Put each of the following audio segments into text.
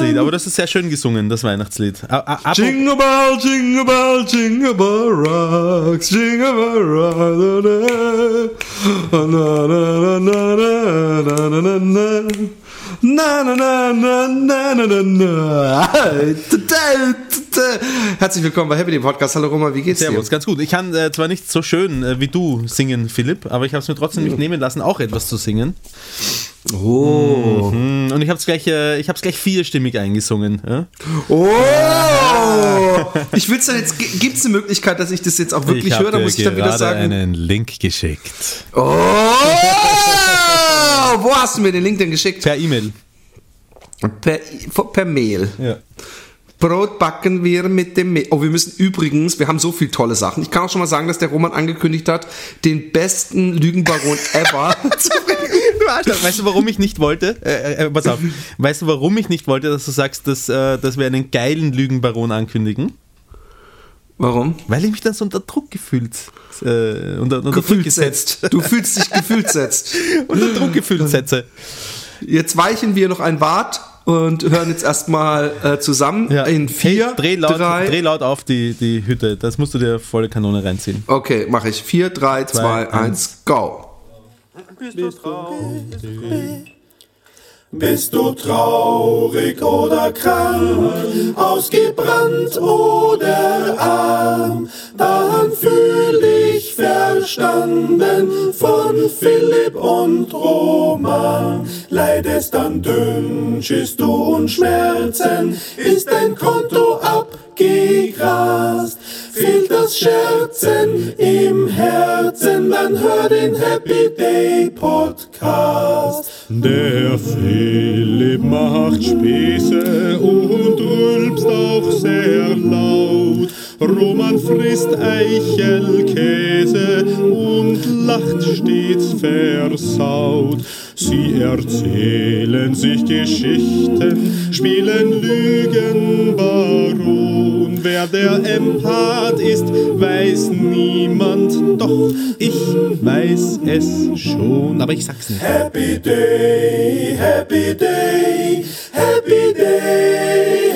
Weihnachtslied, aber das ist sehr schön gesungen, das Weihnachtslied. A- a- apro- Jingle bell, jingle bell, jingle bell rocks, jingle bell rock, na na na na na na na na na. Na na na na na na na na. Herzlich willkommen bei Happy dem Podcast. Hallo Roma, wie geht's Servus, ganz gut. Ich kann äh, zwar nicht so schön äh, wie du singen, Philipp, aber ich habe es mir trotzdem nicht nehmen lassen, auch etwas zu singen. Oh. Mm, Und ich habe es gleich, äh, ich hab's gleich vierstimmig eingesungen. Ja? Oh! Ich will's dann jetzt, gibt's eine Möglichkeit, dass ich das jetzt auch wirklich ich höre? habe Da muss ich dann wieder sagen. einen Link geschickt. Oh! Wo hast du mir den Link denn geschickt? Per E-Mail. Per, per Mail. Ja. Brot backen wir mit dem Mehl. Oh, wir müssen übrigens, wir haben so viele tolle Sachen. Ich kann auch schon mal sagen, dass der Roman angekündigt hat, den besten Lügenbaron ever zu bringen. Arschloch, weißt du, warum ich nicht wollte? Äh, äh, pass auf. Weißt du, warum ich nicht wollte, dass du sagst, dass, äh, dass wir einen geilen Lügenbaron ankündigen? Warum? Weil ich mich dann so unter Druck gefühlt, äh, unter, unter Druck Gefühlt gesetzt, setzt. Du fühlst dich gefühlt setzt. unter Druck gefühlt setze. Jetzt weichen wir noch ein Bad und hören jetzt erstmal äh, zusammen in vier, hey, dreh, laut, drei. dreh laut auf die, die Hütte. Das musst du dir volle Kanone reinziehen. Okay, mache ich. Vier, drei, zwei, eins, go. Bist du traurig oder krank, ausgebrannt oder arm, dann fühl dich verstanden von Philipp und Roman. Leidest an Dünnschiss du und Schmerzen, ist dein Konto abgegrast. Fehlt das Scherzen im Herzen, dann hör den Happy Day Podcast. Der Philipp macht Späße und rülpst auch sehr laut. Roman frisst Eichelkäse und lacht stets versaut. Sie erzählen sich Geschichten, spielen Lügenbaron. Wer der Empath ist, weiß niemand, doch ich weiß es schon. Aber ich sag's nicht. Happy Day, Happy Day, Happy Day,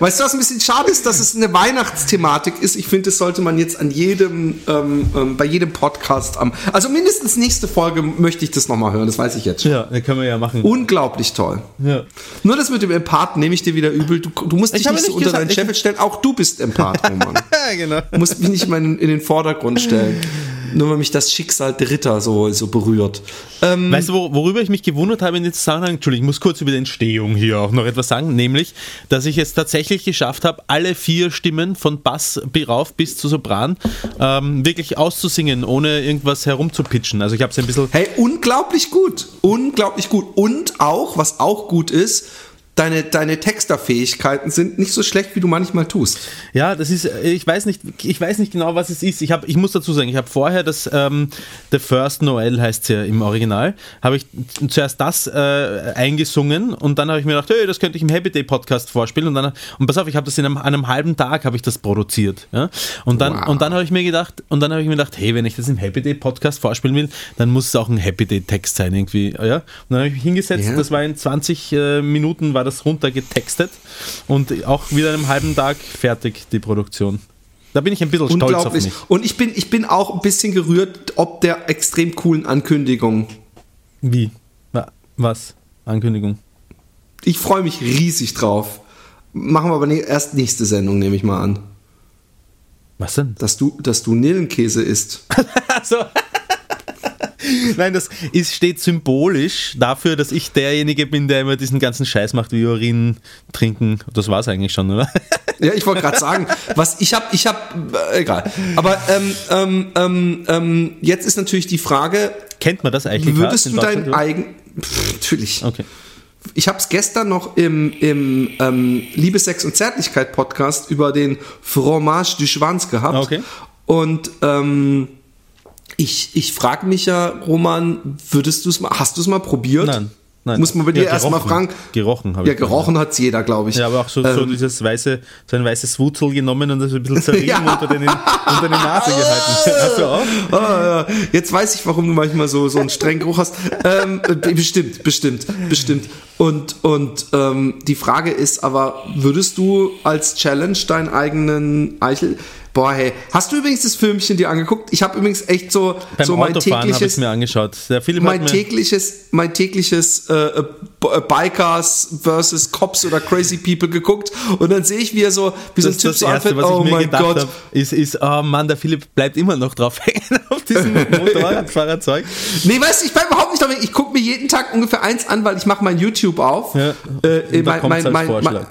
Weißt du, was ein bisschen schade ist, dass es eine Weihnachtsthematik ist? Ich finde, das sollte man jetzt an jedem, ähm, ähm, bei jedem Podcast am, also mindestens nächste Folge möchte ich das nochmal hören, das weiß ich jetzt schon. Ja, das können wir ja machen. Unglaublich toll. Ja. Nur das mit dem Empath nehme ich dir wieder übel. Du, du musst dich Ich habe nicht so nicht unter deinen Scheffel stellen. Auch du bist Empath, Roman. ja, genau. Du musst mich nicht mal in, in den Vordergrund stellen. Nur weil mich das Schicksal Dritter so, so berührt. Ähm, Weißt du, wo- worüber ich mich gewundert habe in dem Zusammenhang? Entschuldigung, ich muss kurz über die Entstehung hier auch noch etwas sagen, nämlich, dass ich es tatsächlich geschafft habe, alle vier Stimmen von Bass rauf bis zu Sopran ähm, wirklich auszusingen, ohne irgendwas herumzupitchen. Also ich habe es ein bisschen. Hey, unglaublich gut. Unglaublich gut. Und auch, was auch gut ist, deine, deine Texterfähigkeiten sind nicht so schlecht, wie du manchmal tust. Ja, das ist, ich weiß nicht, ich weiß nicht genau, was es ist. Ich, hab, ich muss dazu sagen, ich habe vorher das ähm, The First Noel heißt es ja im Original, habe ich zuerst das äh, eingesungen und dann habe ich mir gedacht, hey, das könnte ich im Happy Day Podcast vorspielen und dann und pass auf, ich habe das in einem, einem halben Tag habe ich das produziert, ja? Und dann Wow. und dann habe ich mir gedacht und dann habe ich mir gedacht, hey, wenn ich das im Happy Day Podcast vorspielen will, dann muss es auch ein Happy Day Text sein irgendwie, ja? Und dann habe ich mich hingesetzt, Ja. das war in 20 äh, Minuten war das runtergetextet und auch wieder einem halben Tag fertig die Produktion. Da bin ich ein bisschen stolz auf mich. Und ich bin, ich bin auch ein bisschen gerührt, ob der extrem coolen Ankündigung. Wie? Wa- Was? Ankündigung. Ich freue mich riesig drauf. Machen wir aber erst nächste Sendung, nehme ich mal an. Was denn? Dass du, dass du Nillenkäse isst. Also. Nein, das ist, steht symbolisch dafür, dass ich derjenige bin, der immer diesen ganzen Scheiß macht, wie Urin trinken. Das war es eigentlich schon, oder? Ja, ich wollte gerade sagen, was ich habe, ich habe, äh, egal. Aber ähm, ähm, ähm, ähm, jetzt ist natürlich die Frage, Kennt man das eigentlich? würdest du dein eigen, Pff, natürlich. Okay. Ich habe es gestern noch im, im ähm, Liebe, Sex und Zärtlichkeit Podcast über den Fromage du Schwanz gehabt. Okay. Und ähm, ich, ich frage mich ja, Roman, würdest du es mal, hast du es mal probiert? Nein. Nein. Muss man bei dir Ja, erstmal fragen. Gerochen habe Ja, ich. gerochen hat's jeder, glaube ich. Ja, aber auch so, so Ähm, dieses weiße, so ein weißes Wurzel genommen und das ein bisschen zerrieben Ja. unter, den, unter die Nase gehalten. Hast du auch? Ah, ja. Jetzt weiß ich, warum du manchmal so, so einen strengen Geruch hast. Ähm, äh, bestimmt, bestimmt, bestimmt. Und, und ähm, die Frage ist aber, würdest du als Challenge deinen eigenen Eichel... Boah, hey, hast du übrigens das Filmchen dir angeguckt? Ich habe übrigens echt so, Beim so mein tägliches... mir angeschaut. Der Film Mein tägliches, mein tägliches äh, äh, äh, Bikers versus Cops oder Crazy People geguckt und dann sehe ich, wie er so, wie so ein Typ so anfängt, was oh ich mir mein gedacht Gott, habe, ist, ist, oh Mann, der Philipp bleibt immer noch drauf hängen auf diesem Motorradfahrerzeug. Nee, weißt du, ich bleib überhaupt nicht damit. Ich gucke mir jeden Tag ungefähr eins an, weil ich mache mein YouTube auf. Ja. Äh, da kommt's als Vorschlag.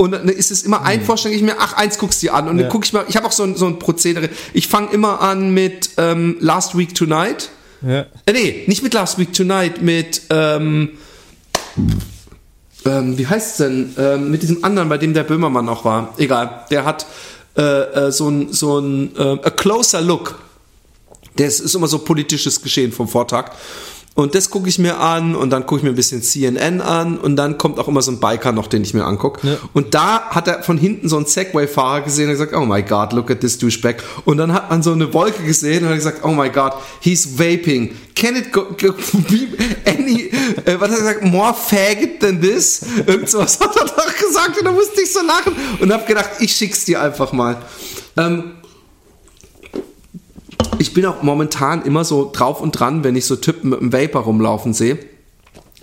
Und dann ist es immer ein Vorschlag, ich mir, ach, eins guckst du dir an. Und Ja. dann gucke ich mal, ich habe auch so ein, so ein Prozedere. Ich fange immer an mit ähm, Last Week Tonight. Ja. Äh, nee, nicht mit Last Week Tonight, mit, ähm, ähm, wie heißt's denn? Ähm, mit diesem anderen, bei dem der Böhmermann auch war. Egal, der hat äh, äh, so ein, so ein äh, A Closer Look. Das ist immer so politisches Geschehen vom Vortag. Und das gucke ich mir an und dann gucke ich mir ein bisschen CNN an und dann kommt auch immer so ein Biker noch, den ich mir angucke. Ja. Und da hat er von hinten so einen Segway-Fahrer gesehen und gesagt, oh my God, look at this douchebag. Und dann hat man so eine Wolke gesehen und hat gesagt, oh my God, he's vaping. Can it go, go be any, äh, was hat er gesagt, more faggot than this? Irgend sowas hat er doch gesagt und da musste ich so lachen und habe gedacht, ich schick's dir einfach mal. Ähm, ich bin auch momentan immer so drauf und dran, wenn ich so Typen mit einem Vapor rumlaufen sehe,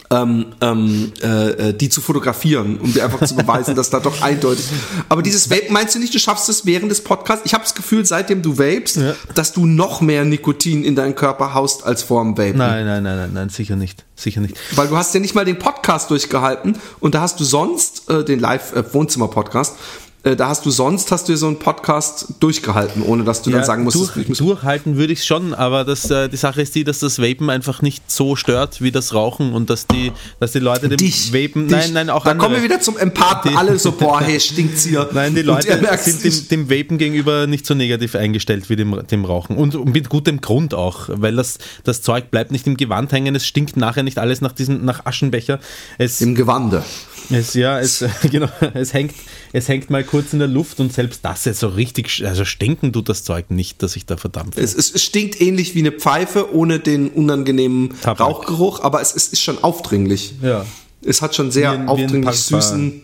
ähm, ähm, äh, äh, die zu fotografieren, um dir einfach zu beweisen, dass da doch eindeutig. Aber dieses Vape, meinst du nicht, du schaffst es während des Podcasts? Ich habe das Gefühl, seitdem du vapest, Ja. dass du noch mehr Nikotin in deinen Körper haust als vor dem Vapen. Nein, nein, nein, nein, nein, sicher nicht. Sicher nicht. Weil du hast ja nicht mal den Podcast durchgehalten und da hast du sonst äh, den Live-Wohnzimmer-Podcast. Äh, da hast du sonst hast du ja so einen Podcast durchgehalten, ohne dass du dann sagen musstest, durch, ich muss durchhalten würde ich schon, aber das, äh, die Sache ist die, dass das Vapen einfach nicht so stört wie das Rauchen und dass die, dass die Leute dem dich, Vapen, dich. nein, nein, auch Da andere. kommen wir wieder zum Empathen. Alle so, boah, hey, stinkt's hier. Nein, die Leute sind dem, dem Vapen gegenüber nicht so negativ eingestellt wie dem, dem Rauchen. Und, und mit gutem Grund auch, weil das, das Zeug bleibt nicht im Gewand hängen, es stinkt nachher nicht alles nach, diesen, nach Aschenbecher. Es, Im Gewande. Es, ja, es, genau, es, hängt, es hängt mal kurz in der Luft und selbst das jetzt so richtig, also stinken tut das Zeug nicht, dass ich da verdampfe. Es, es, es stinkt ähnlich wie eine Pfeife, ohne den unangenehmen Tabak. Rauchgeruch, aber es, es ist schon aufdringlich. ja. Es hat schon sehr ein- aufdringlich süßen,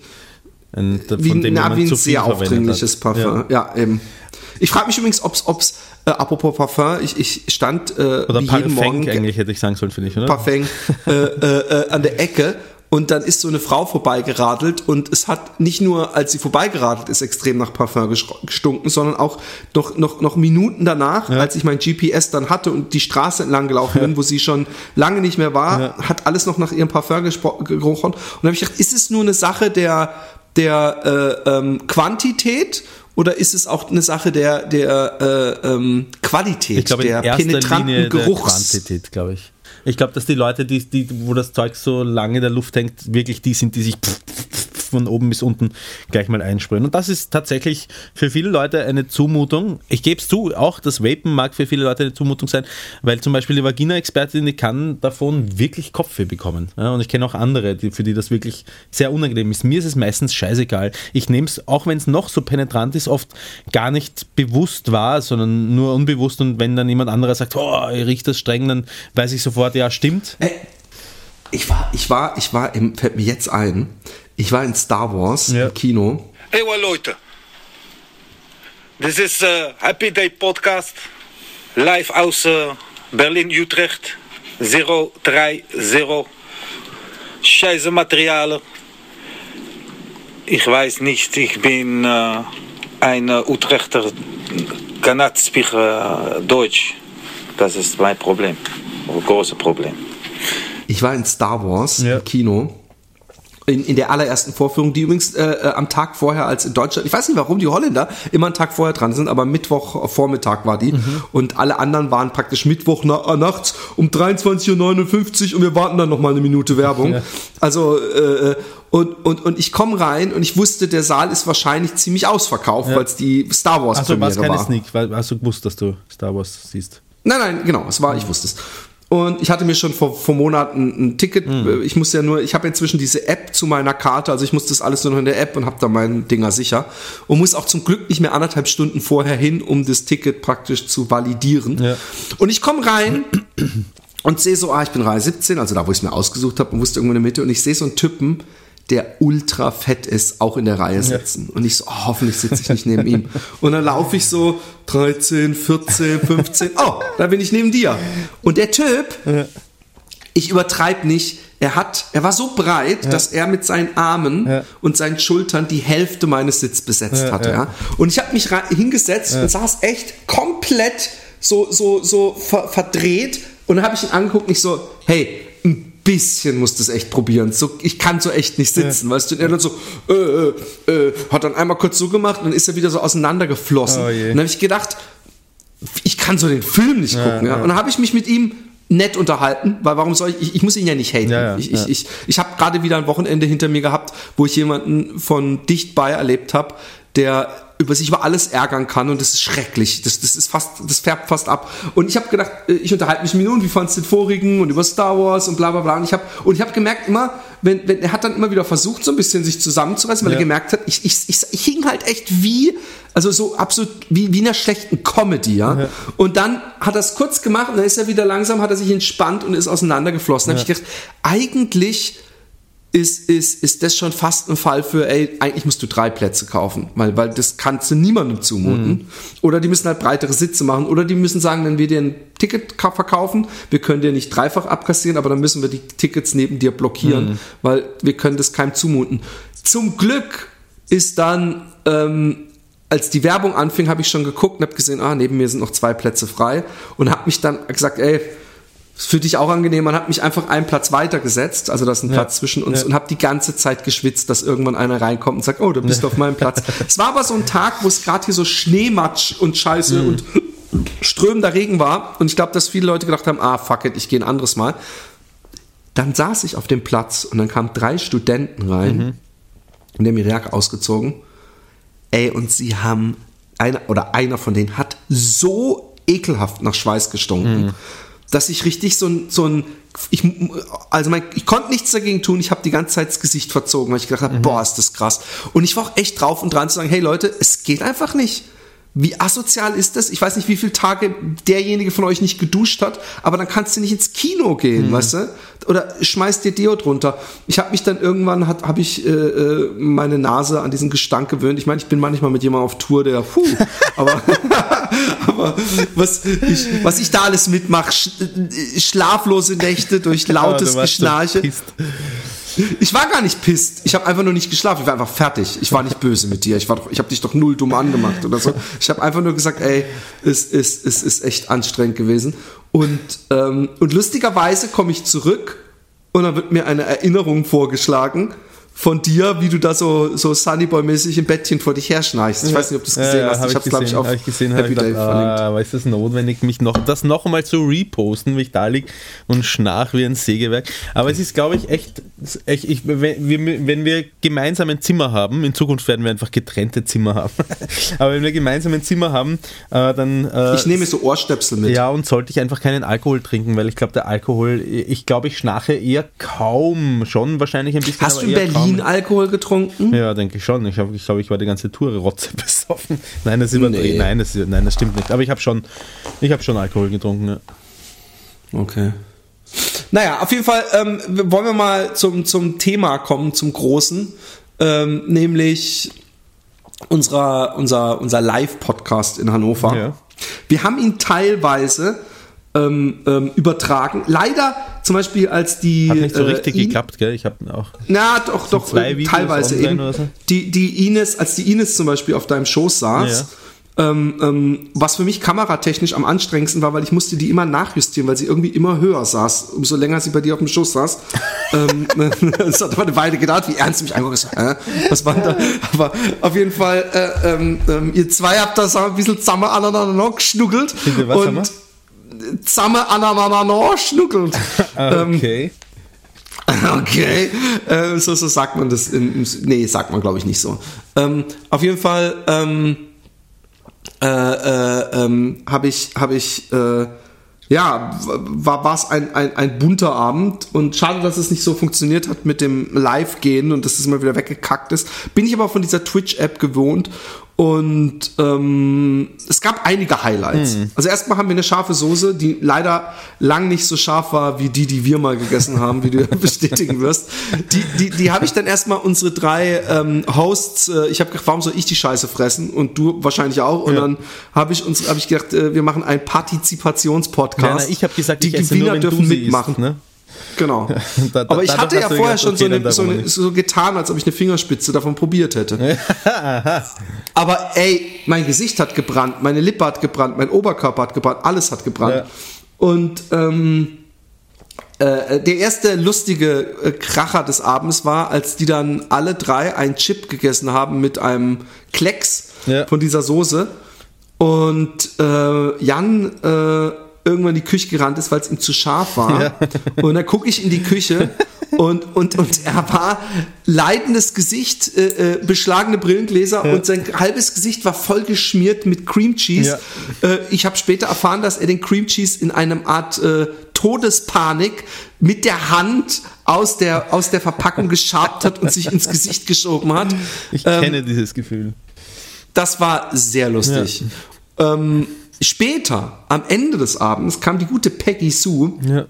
Ein, wie, von dem na, wie ein sehr aufdringliches. Parfum. Ja, eben. Ich frage mich übrigens, ob's, ob's äh, apropos Parfum, ich, ich stand äh, Oder wie jeden Morgen eigentlich hätte ich sagen sollen, finde ich, oder? Parfum äh, äh, äh, an der Ecke und dann ist so eine Frau vorbeigeradelt und es hat nicht nur, als sie vorbeigeradelt ist, extrem nach Parfum gestunken, sondern auch noch, noch, noch Minuten danach, als ich mein GPS dann hatte und die Straße entlang gelaufen bin, wo sie schon lange nicht mehr war, hat alles noch nach ihrem Parfum gerochen. Und dann habe ich gedacht, ist es nur eine Sache der, der äh, ähm, Quantität oder ist es auch eine Sache der, der äh, ähm, Qualität, Ich glaube, in der penetranten Linie der Geruchs? Quantität, glaube ich. Ich glaube, dass die Leute, die, die, wo das Zeug so lange in der Luft hängt, wirklich die sind, die sich von oben bis unten gleich mal einsprühen. Und das ist tatsächlich für viele Leute eine Zumutung. Ich gebe es zu, auch das Vapen mag für viele Leute eine Zumutung sein, weil zum Beispiel die Vagina-Expertin, die kann davon wirklich Kopfweh bekommen. Ja, und ich kenne auch andere, die, für die das wirklich sehr unangenehm ist. Mir ist es meistens scheißegal. Ich nehme es, auch wenn es noch so penetrant ist, oft gar nicht bewusst wahr, sondern nur unbewusst. Und wenn dann jemand anderer sagt, oh, ich riecht das streng, dann weiß ich sofort, ja, stimmt. ich war, ich war, ich war, im, fällt mir jetzt ein, ich war in Star Wars Ja. im Kino. Ewa Leute, this is uh, Happy Day Podcast, live aus uh, Berlin-Utrecht, 030, scheiße Materialien. Ich weiß nicht, ich bin äh, ein äh, Utrechter, cannot speak äh, Deutsch. Das ist mein Problem, ein großes Problem. Ich war in Star Wars Ja. im Kino. In, in der allerersten Vorführung, die übrigens äh, äh, am Tag vorher als in Deutschland, ich weiß nicht warum die Holländer immer einen Tag vorher dran sind, aber Mittwoch Vormittag war die Mhm. und alle anderen waren praktisch Mittwoch na, äh, nachts um 23.59 Uhr und wir warten dann noch mal eine Minute Werbung. Ja. Also äh, und, und, und ich komme rein und ich wusste, der Saal ist wahrscheinlich ziemlich ausverkauft, weil es die Star Wars Achso, war es Premiere keine war. Sneak, weil hast du gewusst, dass du Star Wars siehst. Nein, nein, genau, es war, ich wusste es. Und ich hatte mir schon vor, vor Monaten ein Ticket, ich muss ja nur, ich habe inzwischen diese App zu meiner Karte, also ich muss das alles nur noch in der App und habe da meinen Dinger sicher und muss auch zum Glück nicht mehr anderthalb Stunden vorher hin, um das Ticket praktisch zu validieren. Ja. Und ich komme rein und sehe so, ah, ich bin Reihe 17, also da, wo ich es mir ausgesucht habe und wusste irgendwo in der Mitte und ich sehe so einen Typen, der ultra fett ist, auch in der Reihe sitzen. Und ich so, oh, hoffentlich sitze ich nicht neben ihm. Und dann laufe ich so 13, 14, 15, oh, da bin ich neben dir. Und der Typ, ich übertreibe nicht, er hat, er war so breit, dass er mit seinen Armen Ja. und seinen Schultern die Hälfte meines Sitz besetzt Ja, hatte. ja. Ja. Und ich habe mich hingesetzt und saß echt komplett so, so, so ver verdreht. Und dann habe ich ihn angeguckt und ich so, hey, bisschen musst du es echt probieren. So, ich kann so echt nicht sitzen, weißt du? Und er dann so, äh, äh, äh, hat dann einmal kurz so gemacht und dann ist er wieder so auseinandergeflossen. Oh je. und dann habe ich gedacht, ich kann so den Film nicht gucken. Ja, Und dann habe ich mich mit ihm nett unterhalten, weil warum soll ich, ich, ich muss ihn ja nicht haten. Ja, ja, ich ja. ich, ich, ich habe gerade wieder ein Wochenende hinter mir gehabt, wo ich jemanden von dicht bei erlebt habe, der über sich über alles ärgern kann und das ist schrecklich. Das, das ist fast, das färbt fast ab. Und ich habe gedacht, äh, ich unterhalte mich mit ihm und wie fandst du den vorigen und über Star Wars und bla bla bla. Und ich habe und ich habe gemerkt immer, wenn, wenn er hat dann immer wieder versucht, so ein bisschen sich zusammenzureißen, weil Ja. er gemerkt hat, ich, ich, ich, ich hing halt echt wie, also so absolut wie, wie in einer schlechten Comedy, ja. Und dann hat er es kurz gemacht und dann ist er wieder langsam, hat er sich entspannt und ist auseinandergeflossen. Da habe ich gedacht, eigentlich ist, ist, ist das schon fast ein Fall für, ey, eigentlich musst du drei Plätze kaufen, weil, weil das kannst du niemandem zumuten. Oder die müssen halt breitere Sitze machen. Oder die müssen sagen, wenn wir dir ein Ticket ka- verkaufen, wir können dir nicht dreifach abkassieren, aber dann müssen wir die Tickets neben dir blockieren, weil wir können das keinem zumuten. Zum Glück ist dann, ähm, als die Werbung anfing, habe ich schon geguckt und habe gesehen, ah, neben mir sind noch zwei Plätze frei und habe mich dann gesagt, ey, für dich auch angenehm. Man hat mich einfach einen Platz weitergesetzt, also da ist ein Platz zwischen uns ja. und habe die ganze Zeit geschwitzt, dass irgendwann einer reinkommt und sagt, oh, du bist auf meinem Platz. es war aber so ein Tag, wo es gerade hier so Schneematsch und Scheiße Mhm. und strömender Regen war und ich glaube, dass viele Leute gedacht haben, ah, fuck it, ich gehe ein anderes Mal. Dann saß ich auf dem Platz und dann kamen drei Studenten rein Mhm. und die haben Jacke ausgezogen. Ey, und sie haben, einer oder einer von denen hat so ekelhaft nach Schweiß gestunken, dass ich richtig so ein, so ein ich, also mein, ich konnte nichts dagegen tun, ich habe die ganze Zeit das Gesicht verzogen, weil ich gedacht habe, boah, ist das krass. Und ich war auch echt drauf und dran zu sagen, hey Leute, es geht einfach nicht. Wie asozial ist das? Ich weiß nicht, wie viele Tage derjenige von euch nicht geduscht hat, aber dann kannst du nicht ins Kino gehen, weißt du? Oder schmeißt dir Deo drunter. Ich habe mich dann irgendwann, habe ich äh, äh, meine Nase an diesen Gestank gewöhnt. Ich meine, ich bin manchmal mit jemandem auf Tour, der, puh, aber, aber was, ich, was ich da alles mitmache, äh, schlaflose Nächte durch lautes so Geschnarche. pisst. Ich war gar nicht pisst. Ich habe einfach nur nicht geschlafen. Ich war einfach fertig. Ich war nicht böse mit dir. Ich, war doch, ich habe dich doch null dumm angemacht oder so. Ich habe einfach nur gesagt, ey, es ist, es ist echt anstrengend gewesen. Und, ähm, und lustigerweise komme ich zurück und dann wird mir eine Erinnerung vorgeschlagen von dir, wie du da so, so Sunnyboy-mäßig im Bettchen vor dich herschnarchst. Ich weiß nicht, ob du es gesehen hast. hab Ich habe es, glaube ich, auf hab ich gesehen, Happy ich Day verlinkt. ah, aber ist das notwendig, mich noch, das noch einmal zu reposten, wie ich da liege und schnarch wie ein Sägewerk. Aber es ist, glaube ich, echt, echt ich, wenn, wir, wenn wir gemeinsam ein Zimmer haben, in Zukunft werden wir einfach getrennte Zimmer haben, aber wenn wir gemeinsam ein Zimmer haben, äh, dann... Äh, Ich nehme so Ohrstöpsel mit. ja, und sollte ich einfach keinen Alkohol trinken, weil ich glaube, der Alkohol, ich glaube, ich schnarche eher kaum, schon wahrscheinlich ein bisschen. Hast du in eher Berlin. Alkohol getrunken? Ja, denke ich schon. Ich glaube, ich, glaub, ich war die ganze Tour rotze besoffen. Nein, das. Nee. Nein, das, nein, das stimmt nicht. Aber ich habe schon, ich habe schon Alkohol getrunken. Ja. Okay. Naja, auf jeden Fall ähm, wollen wir mal zum, zum Thema kommen, zum Großen, ähm, nämlich unserer, unser, unser Live-Podcast in Hannover. Ja. Wir haben ihn teilweise ähm, ähm, übertragen. Leider zum Beispiel als die. Hat nicht so äh, richtig ihn- geklappt, gell? Ich habe auch. Na, doch, doch, äh, teilweise eben. so? Die, die Ines, als die Ines zum Beispiel auf deinem Schoß saß, ähm, ähm, was für mich kameratechnisch am anstrengendsten war, weil ich musste die immer nachjustieren, weil sie irgendwie immer höher saß, umso länger sie bei dir auf dem Schoß saß. ähm, das hat aber eine Weile gedauert, wie ernst du mich anguckst. Äh, was war da? Aber auf jeden Fall, äh, ähm, ähm, ihr zwei habt da so ein bisschen zusammen aneinander geschnuggelt. Und zusammen aneinander schnuckelt. Ähm, Okay. Okay, äh, so, so sagt man das. Im- nee, sagt man glaube ich nicht so. Ähm, auf jeden Fall ähm, äh, äh, ähm, habe ich, habe ich, äh, ja, war war es ein, ein, ein bunter Abend und schade, dass es nicht so funktioniert hat mit dem Live-Gehen und dass es mal wieder weggekackt ist. Bin ich aber von dieser Twitch-App gewohnt und ähm, es gab einige Highlights. Also erstmal haben wir eine scharfe Soße, die leider lang nicht so scharf war wie die, die wir mal gegessen haben, wie du bestätigen wirst. Die, die, die habe ich dann erstmal unsere drei ähm, Hosts, äh, ich habe gedacht, warum soll ich die Scheiße fressen? Und du wahrscheinlich auch. Und Ja. dann habe ich uns, habe ich gedacht, äh, wir machen einen Partizipationspodcast. Ja, na, ich habe gesagt, die Gewinner dürfen mitmachen. isst, ne? Genau. Da- da- Aber ich hatte ja vorher schon okay, so, eine, so, eine, so getan, als ob ich eine Fingerspitze davon probiert hätte. Aber ey, mein Gesicht hat gebrannt, meine Lippe hat gebrannt, mein Oberkörper hat gebrannt, alles hat gebrannt. Ja. Und ähm, äh, der erste lustige äh, Kracher des Abends war, als die dann alle drei einen Chip gegessen haben mit einem Klecks Ja. von dieser Soße. Und äh, Jan äh, irgendwann in die Küche gerannt ist, weil es ihm zu scharf war. Ja. Und dann gucke ich in die Küche und, und, und er war leidendes Gesicht, äh, äh, beschlagene Brillengläser und sein halbes Gesicht war voll geschmiert mit Cream Cheese. Äh, ich habe später erfahren, dass er den Cream Cheese in einem Art äh, Todespanik mit der Hand aus der, aus der Verpackung geschabt hat und sich ins Gesicht geschoben hat. Ich Ähm, kenne dieses Gefühl. das war sehr lustig. Ähm, später, am Ende des Abends, kam die gute Peggy Sue Ja.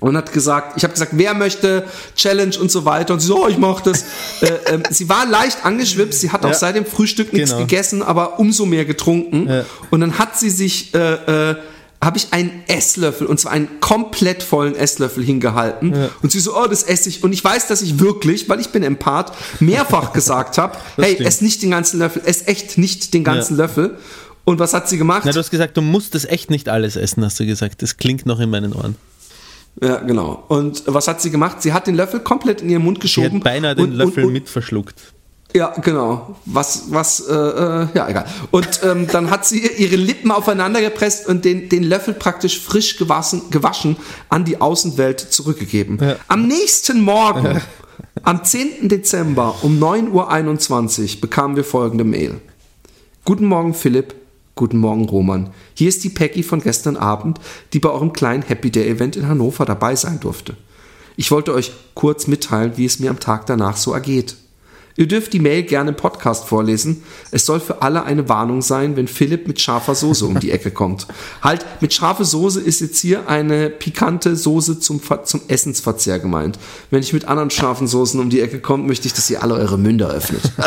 und hat gesagt, ich habe gesagt, wer möchte Challenge und so weiter und sie so, oh, ich mach das. äh, ähm, sie war leicht angeschwipst, sie hat auch Ja. seit dem Frühstück nichts Genau. gegessen, aber umso mehr getrunken. Ja. Und dann hat sie sich, äh, äh, habe ich einen Esslöffel, und zwar einen komplett vollen Esslöffel hingehalten. Und sie so, oh, das esse ich. Und ich weiß, dass ich wirklich, weil ich bin Empath, mehrfach gesagt habe, hey, stimmt. ess nicht den ganzen Löffel, ess echt nicht den ganzen Ja. Löffel. Und was hat sie gemacht? Na, du hast gesagt, du musst das echt nicht alles essen, hast du gesagt. Das klingt noch in meinen Ohren. Ja, genau. Und was hat sie gemacht? Sie hat den Löffel komplett in ihren Mund Sie geschoben. hat beinahe den und, Löffel und, und, mit verschluckt. Ja, genau. Was, was, äh, äh, ja, egal. Und ähm, dann hat sie ihre Lippen aufeinander gepresst und den, den Löffel praktisch frisch gewaschen, gewaschen an die Außenwelt zurückgegeben. Ja. Am nächsten Morgen, am 10. Dezember um 9.21 Uhr bekamen wir folgende Mail. Guten Morgen, Philipp. Guten Morgen, Roman. Hier ist die Peggy von gestern Abend, die bei eurem kleinen Happy Day Event in Hannover dabei sein durfte. Ich wollte euch kurz mitteilen, wie es mir am Tag danach so ergeht. Ihr dürft die Mail gerne im Podcast vorlesen. Es soll für alle eine Warnung sein, wenn Philipp mit scharfer Soße um die Ecke kommt. Halt, mit scharfe Soße ist jetzt hier eine pikante Soße zum, zum Essensverzehr gemeint. Wenn ich mit anderen scharfen Soßen um die Ecke komme, möchte ich, dass ihr alle eure Münder öffnet.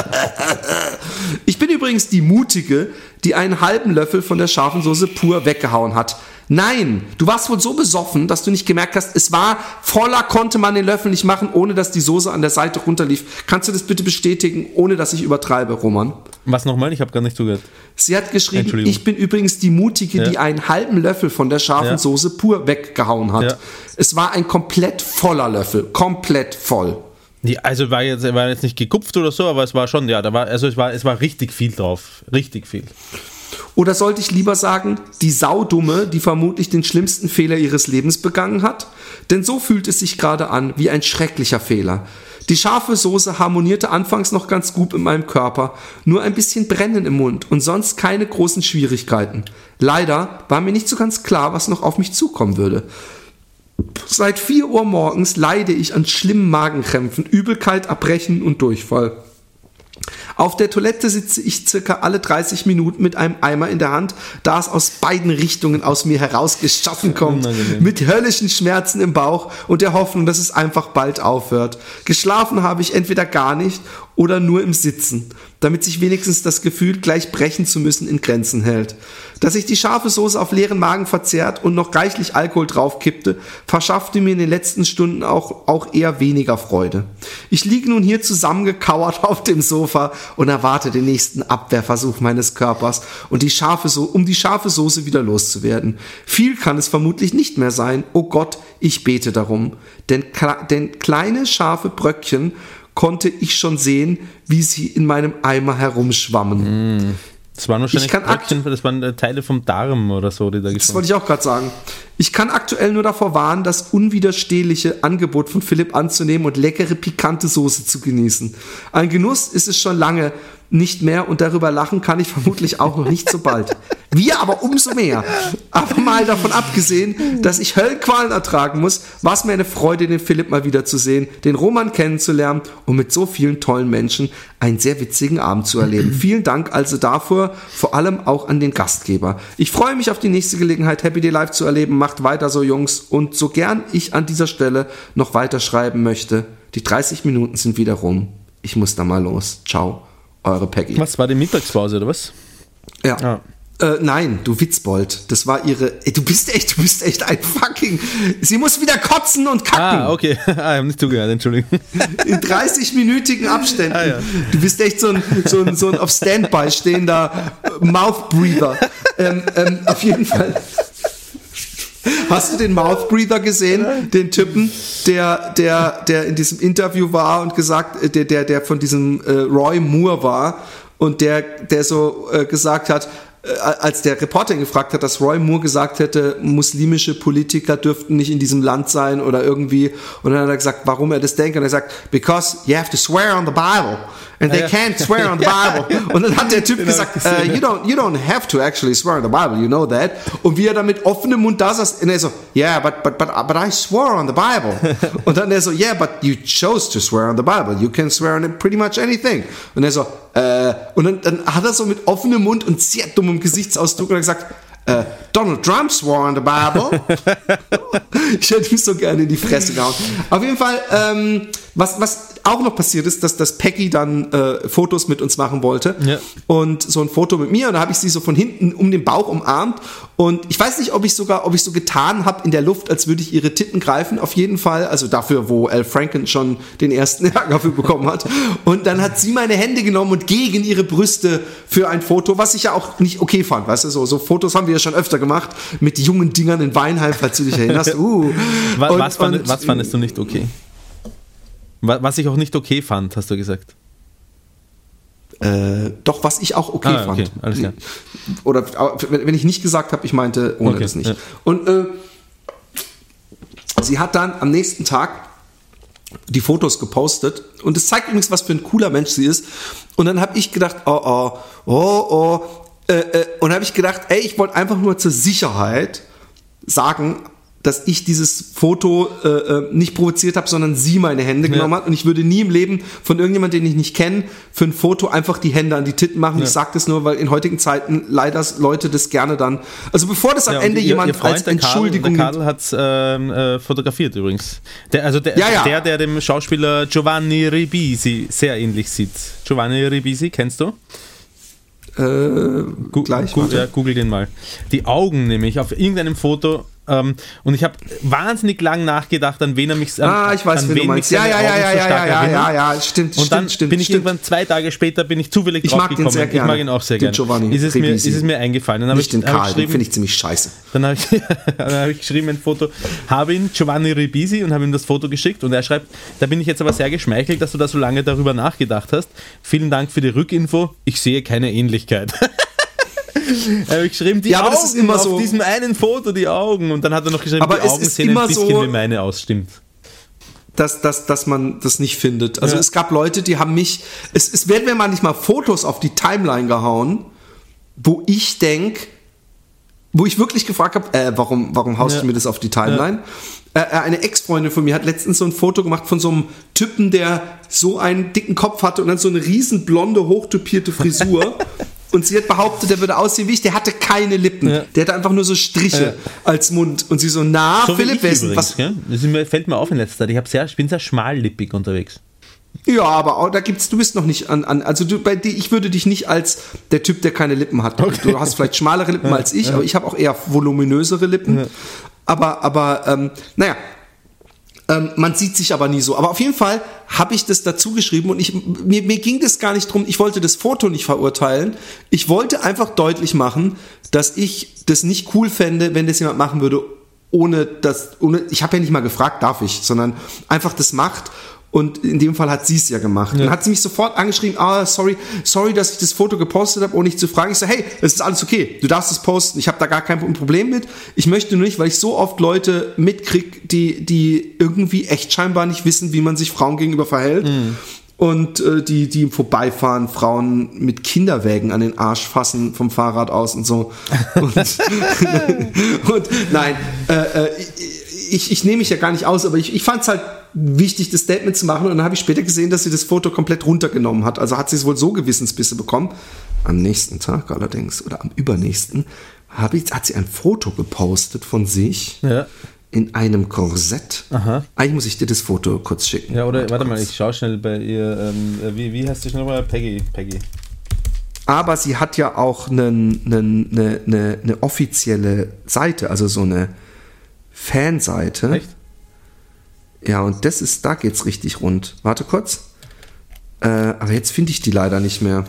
Ich bin übrigens die Mutige, die einen halben Löffel von der scharfen Soße pur weggehauen hat. Nein, du warst wohl so besoffen, dass du nicht gemerkt hast, es war voller, konnte man den Löffel nicht machen, ohne dass die Soße an der Seite runterlief. Kannst du das bitte bestätigen, ohne dass ich übertreibe, Roman? Was nochmal? Ich habe gar nicht zugehört. Sie hat geschrieben, ich bin übrigens die Mutige, Ja. die einen halben Löffel von der scharfen Ja. Soße pur weggehauen hat. Ja. Es war ein komplett voller Löffel, komplett voll. Ja, also war jetzt, war jetzt nicht gekupft oder so, aber es war schon, ja, da war, also es war, es war richtig viel drauf. Richtig viel. Oder sollte ich lieber sagen, die Saudumme, die vermutlich den schlimmsten Fehler ihres Lebens begangen hat? Denn so fühlt es sich gerade an, wie ein schrecklicher Fehler. Die scharfe Soße harmonierte anfangs noch ganz gut in meinem Körper, nur ein bisschen Brennen im Mund und sonst keine großen Schwierigkeiten. Leider war mir nicht so ganz klar, was noch auf mich zukommen würde. Seit 4 Uhr morgens leide ich an schlimmen Magenkrämpfen, Übelkeit, Erbrechen und Durchfall. Auf der Toilette sitze ich circa alle 30 Minuten mit einem Eimer in der Hand, da es aus beiden Richtungen aus mir herausgeschossen kommt. Unangenehm. Mit höllischen Schmerzen im Bauch und der Hoffnung, dass es einfach bald aufhört. Geschlafen habe ich entweder gar nicht oder nur im Sitzen, damit sich wenigstens das Gefühl, gleich brechen zu müssen, in Grenzen hält. Dass ich die scharfe Soße auf leeren Magen verzehrt und noch reichlich Alkohol draufkippte, verschaffte mir in den letzten Stunden auch, auch eher weniger Freude. Ich liege nun hier zusammengekauert auf dem Sofa und erwarte den nächsten Abwehrversuch meines Körpers und die scharfe so um die scharfe Soße wieder loszuwerden. Viel kann es vermutlich nicht mehr sein. Oh Gott, ich bete darum. Denn, denn kleine scharfe Bröckchen konnte ich schon sehen, wie sie in meinem Eimer herumschwammen. Das waren wahrscheinlich Bröckchen, das waren äh, Teile vom Darm oder so, die da Das wollte ich auch gerade sagen. Ich kann aktuell nur davor warnen, das unwiderstehliche Angebot von Philipp anzunehmen und leckere pikante Soße zu genießen. Ein Genuss ist es schon lange nicht mehr und darüber lachen kann ich vermutlich auch noch nicht so bald. Wir aber umso mehr. Aber mal davon abgesehen, dass ich Höllenqualen ertragen muss, war es mir eine Freude, den Philipp mal wieder zu sehen, den Roman kennenzulernen und mit so vielen tollen Menschen einen sehr witzigen Abend zu erleben. Vielen Dank also dafür, vor allem auch an den Gastgeber. Ich freue mich auf die nächste Gelegenheit, Happy Day Live zu erleben. Macht weiter so, Jungs. Und so gern ich an dieser Stelle noch weiter schreiben möchte, die 30 Minuten sind wieder rum. Ich muss da mal los. Ciao, eure Peggy. Was war die Mittagspause oder was? Ja. Ah. Äh, nein, du Witzbold. Das war ihre. Ey, du bist echt, du bist echt ein fucking. Sie muss wieder kotzen und kacken. Ah, okay. Ah, ich habe nicht zugehört, Entschuldigung. In 30-minütigen Abständen. Ah, ja. Du bist echt so ein, so ein, so ein auf Standby stehender Mouth Breather. Ähm, ähm, auf jeden Fall. Hast du den Mouth Breather gesehen? Den Typen, der, der, der in diesem Interview war und gesagt, äh, der, der, der von diesem äh, Roy Moore war und der, der so äh, gesagt hat, äh, als der Reporter ihn gefragt hat, dass Roy Moore gesagt hätte, muslimische Politiker dürften nicht in diesem Land sein oder irgendwie. Und dann hat er gesagt, warum er das denkt. Und er sagt, because you have to swear on the Bible. And they can't swear on the Bible. Und dann hat der Typ Den gesagt, äh, you, don't, you don't have to actually swear on the Bible, you know that. Und wie er dann mit offenem Mund da saß, und er so, yeah, but, but, but, but I swore on the Bible. Und dann er so, yeah, but you chose to swear on the Bible. You can swear on pretty much anything. Und er so, äh, und dann, dann hat er so mit offenem Mund und sehr dummem Gesichtsausdruck und gesagt, äh, Donald Trump swore on the Bible. ich hätte mich so gerne in die Fresse gehauen. Auf jeden Fall, ähm, was, was auch noch passiert ist, dass, dass Peggy dann äh, Fotos mit uns machen wollte. Ja. Und so ein Foto mit mir. Und da habe ich sie so von hinten um den Bauch umarmt. Und ich weiß nicht, ob ich sogar, ob ich so getan habe in der Luft, als würde ich ihre Titten greifen. Auf jeden Fall, also dafür, wo Al Franken schon den ersten Ärger für bekommen hat. Und dann hat sie meine Hände genommen und gegen ihre Brüste für ein Foto, was ich ja auch nicht okay fand. Weißt du, so, so Fotos haben wir ja schon öfter gemacht mit jungen Dingern in Weinheim, falls du dich erinnerst. Uh. Was, Und- was, fand, was fandest du nicht okay? Wa- Was ich auch nicht okay fand, hast du gesagt. Äh, doch, was ich auch okay Ah, fand. okay, alles klar. Oder wenn ich nicht gesagt habe, ich meinte ohne Okay, das nicht. ja. Und äh, sie hat dann am nächsten Tag die Fotos gepostet und es zeigt übrigens, was für ein cooler Mensch sie ist. Und dann habe ich gedacht, oh oh, oh oh, äh, äh, und habe ich gedacht, ey, ich wollte einfach nur zur Sicherheit sagen, dass ich dieses Foto äh, äh, nicht provoziert habe, sondern sie meine Hände genommen hat. Und ich würde nie im Leben von irgendjemandem, den ich nicht kenne, für ein Foto einfach die Hände an die Titten machen. Ich sage das nur, weil in heutigen Zeiten leider Leute das gerne dann. Also bevor das am Ja, Ende ihr- jemand ihr Freund, als der Karl- Entschuldigung Der. Karl hat es ähm, äh, fotografiert übrigens. Der, also der, Ja, ja. der, der dem Schauspieler Giovanni Ribisi sehr ähnlich sieht. Giovanni Ribisi, kennst du? Äh, Gu gleich. gu ja, google den mal. Die Augen nämlich auf irgendeinem Foto. Ähm, und ich habe wahnsinnig lang nachgedacht, an wen er mich an, Ah, ich weiß, an wen mich Ja, ja, ja, ja, so ja, ja, ja, ja, ja, stimmt, Und dann stimmt, bin ich stimmt. irgendwann zwei Tage später bin ich zufällig Ich mag den draufgekommen. sehr Ich mag gerne, ihn auch sehr den gerne. Giovanni Ist es, mir, ist es mir eingefallen. Dann Nicht ich, den Karl, den finde ich ziemlich scheiße. dann habe ich, dann hab ich geschrieben ein Foto, habe ihn Giovanni Ribisi und habe ihm das Foto geschickt und er schreibt, da bin ich jetzt aber sehr geschmeichelt, dass du da so lange darüber nachgedacht hast. Vielen Dank für die Rückinfo. Ich sehe keine Ähnlichkeit. Habe ich geschrieben, die Ja, aber Augen das ist immer auf so- diesem einen Foto, die Augen. Und dann hat er noch geschrieben, Aber die es Augen ist sehen immer ein bisschen so- wie meine aus. Stimmt. dass, dass, dass man das nicht findet. Also Ja. es gab Leute, die haben mich, es, es werden mir manchmal Fotos auf die Timeline gehauen, wo ich denk, wo ich wirklich gefragt habe, äh, warum, warum haust Ja. du mir das auf die Timeline? Äh, äh, eine Ex-Freundin von mir hat letztens so ein Foto gemacht von so einem Typen, der so einen dicken Kopf hatte und dann so eine riesen blonde, hochtopierte Frisur. Und sie hat behauptet, der würde aussehen wie ich. Der hatte keine Lippen. Ja. Der hatte einfach nur so Striche als Mund. Und sie so, na, So Philipp, übrigens, was? gell? Das fällt mir auf in letzter Zeit. Ich, sehr, ich bin sehr schmallippig unterwegs. Ja, aber auch, da gibt's, du bist noch nicht an, an also du, bei dir, ich würde dich nicht als der Typ, der keine Lippen hat. Du hast vielleicht schmalere Lippen als ich, aber ich habe auch eher voluminösere Lippen. Aber, aber, ähm, naja, ähm, man sieht sich aber nie so. Aber auf jeden Fall habe ich das dazu geschrieben und ich, mir, mir ging das gar nicht drum, ich wollte das Foto nicht verurteilen. Ich wollte einfach deutlich machen, dass ich das nicht cool fände, wenn das jemand machen würde, ohne das, ohne, ich habe ja nicht mal gefragt, darf ich, sondern einfach das macht. Und in dem Fall hat sie es ja gemacht. Dann hat sie mich sofort angeschrieben, ah, sorry, sorry, dass ich das Foto gepostet habe, ohne nicht zu fragen. Ich so, hey, das ist alles okay. Du darfst es posten. Ich habe da gar kein Problem mit. Ich möchte nur nicht, weil ich so oft Leute mitkrieg, die, die irgendwie echt scheinbar nicht wissen, wie man sich Frauen gegenüber verhält. Und äh, die, die im Vorbeifahren Frauen mit Kinderwägen an den Arsch fassen vom Fahrrad aus und so. Und, und nein, äh, äh, ich, ich nehme mich ja gar nicht aus, aber ich, ich fand es halt wichtig, das Statement zu machen. Und dann habe ich später gesehen, dass sie das Foto komplett runtergenommen hat. Also hat sie es wohl so Gewissensbisse bekommen. Am nächsten Tag allerdings oder am übernächsten habe ich, hat sie ein Foto gepostet von sich Ja. in einem Korsett. Aha. Eigentlich muss ich dir das Foto kurz schicken. Ja, oder warte mal, kurz. ich schaue schnell bei ihr. Ähm, äh, wie, wie heißt sie nochmal? Peggy. Peggy. Aber sie hat ja auch eine, eine, eine offizielle Seite, also so eine Fanseite. Echt? Ja, und das ist, da geht's richtig rund. Warte kurz. Äh, aber jetzt finde ich die leider nicht mehr.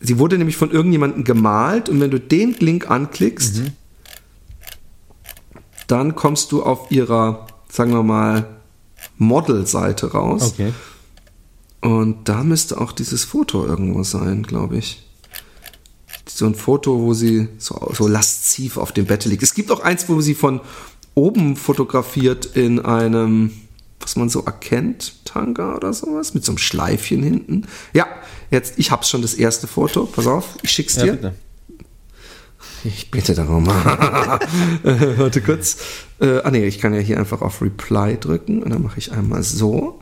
Sie wurde nämlich von irgendjemandem gemalt und wenn du den Link anklickst, Mhm. dann kommst du auf ihrer, sagen wir mal, Model-Seite raus. Okay. Und da müsste auch dieses Foto irgendwo sein, glaube ich. So ein Foto, wo sie so, so lasziv auf dem Bett liegt. Es gibt auch eins, wo sie von oben fotografiert in einem, was man so erkennt, Tanga oder sowas, mit so einem Schleifchen hinten. Ja, jetzt, ich hab's schon, das erste Foto. Pass auf, ich schick's Ja, dir. bitte. Ich bitte darum. äh, warte kurz. Äh, ah nee, ich kann ja hier einfach auf Reply drücken und dann mache ich einmal so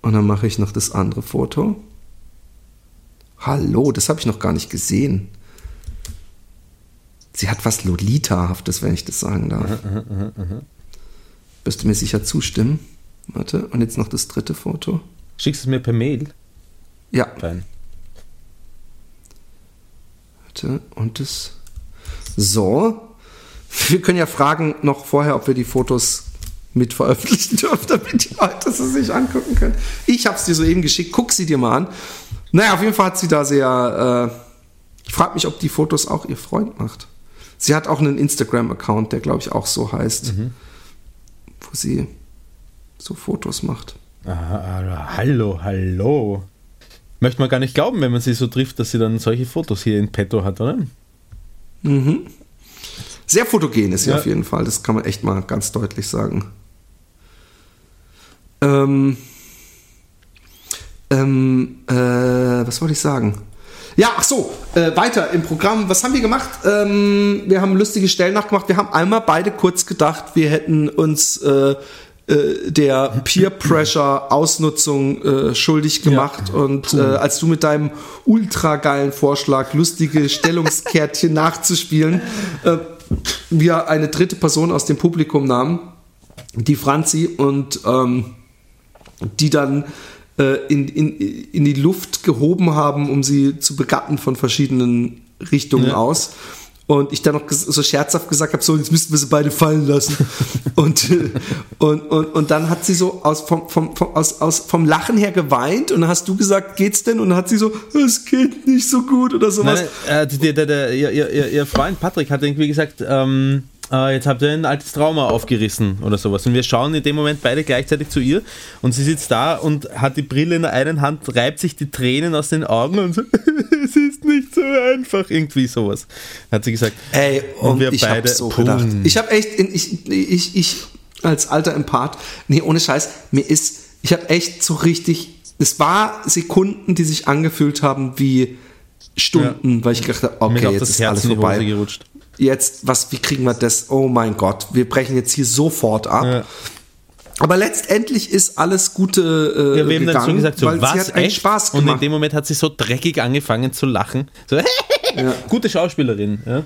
und dann mache ich noch das andere Foto. Hallo, das habe ich noch gar nicht gesehen. Sie hat was Lolita-haftes, wenn ich das sagen darf. Wirst du mir sicher zustimmen? Warte, und jetzt noch das dritte Foto. Schickst du es mir per Mail? Ja, Fein. Warte, und das. So. Wir können ja fragen noch vorher, ob wir die Fotos mit veröffentlichen dürfen, damit die Leute sie sich angucken können. Ich habe es dir soeben geschickt, guck sie dir mal an. Naja, auf jeden Fall hat sie da sehr. Äh, ich frage mich, ob die Fotos auch ihr Freund macht. Sie hat auch einen Instagram-Account, der glaube ich auch so heißt, wo sie so Fotos macht. Ah, hallo, hallo. Möchte man gar nicht glauben, wenn man sie so trifft, dass sie dann solche Fotos hier in petto hat, oder? Sehr fotogen ist sie Ja. auf jeden Fall. Das kann man echt mal ganz deutlich sagen. Ähm, ähm, äh, was wollte ich sagen? Ja, ach so, äh, weiter im Programm. Was haben wir gemacht? Ähm, wir haben lustige Stellen nachgemacht. Wir haben einmal beide kurz gedacht, wir hätten uns äh, äh, der Peer Pressure Ausnutzung äh, schuldig gemacht. Und äh, als du mit deinem ultra geilen Vorschlag, lustige Stellungskärtchen nachzuspielen, äh, wir eine dritte Person aus dem Publikum nahmen, die Franzi, und ähm, die dann in, in, in die Luft gehoben haben, um sie zu begatten von verschiedenen Richtungen Ja. aus. Und ich dann noch so scherzhaft gesagt habe, so, jetzt müssten wir sie beide fallen lassen. und, äh, und, und, und dann hat sie so aus, vom, vom, vom, aus, aus, vom Lachen her geweint und dann hast du gesagt, geht's denn? Und dann hat sie so, es geht nicht so gut oder sowas. Nein, äh, der, der, der, ihr, ihr, ihr- ihr Freund Patrick hat irgendwie gesagt, ähm, äh, jetzt habt ihr ein altes Trauma aufgerissen oder sowas. Und wir schauen in dem Moment beide gleichzeitig zu ihr und sie sitzt da und hat die Brille in der einen Hand, reibt sich die Tränen aus den Augen und so, es ist nicht so einfach, irgendwie sowas. Hat sie gesagt. Ey, und, wir ich beide, habe so gedacht. Ich habe echt, ich, ich, ich als alter Empath, nee, ohne Scheiß, mir ist, ich habe echt so richtig, es war Sekunden, die sich angefühlt haben wie Stunden, weil ich gedacht habe, okay, jetzt das ist Herz alles vorbei. gerutscht. Jetzt, was, wie kriegen wir das? Oh mein Gott, wir brechen jetzt hier sofort ab. Ja. Aber letztendlich ist alles Gute äh, Ja, wir haben dann gegangen, gesagt, so, weil was, sie hat echt? Spaß Und in gemacht. dem Moment hat sie so dreckig angefangen zu lachen. So, Gute Schauspielerin, ja.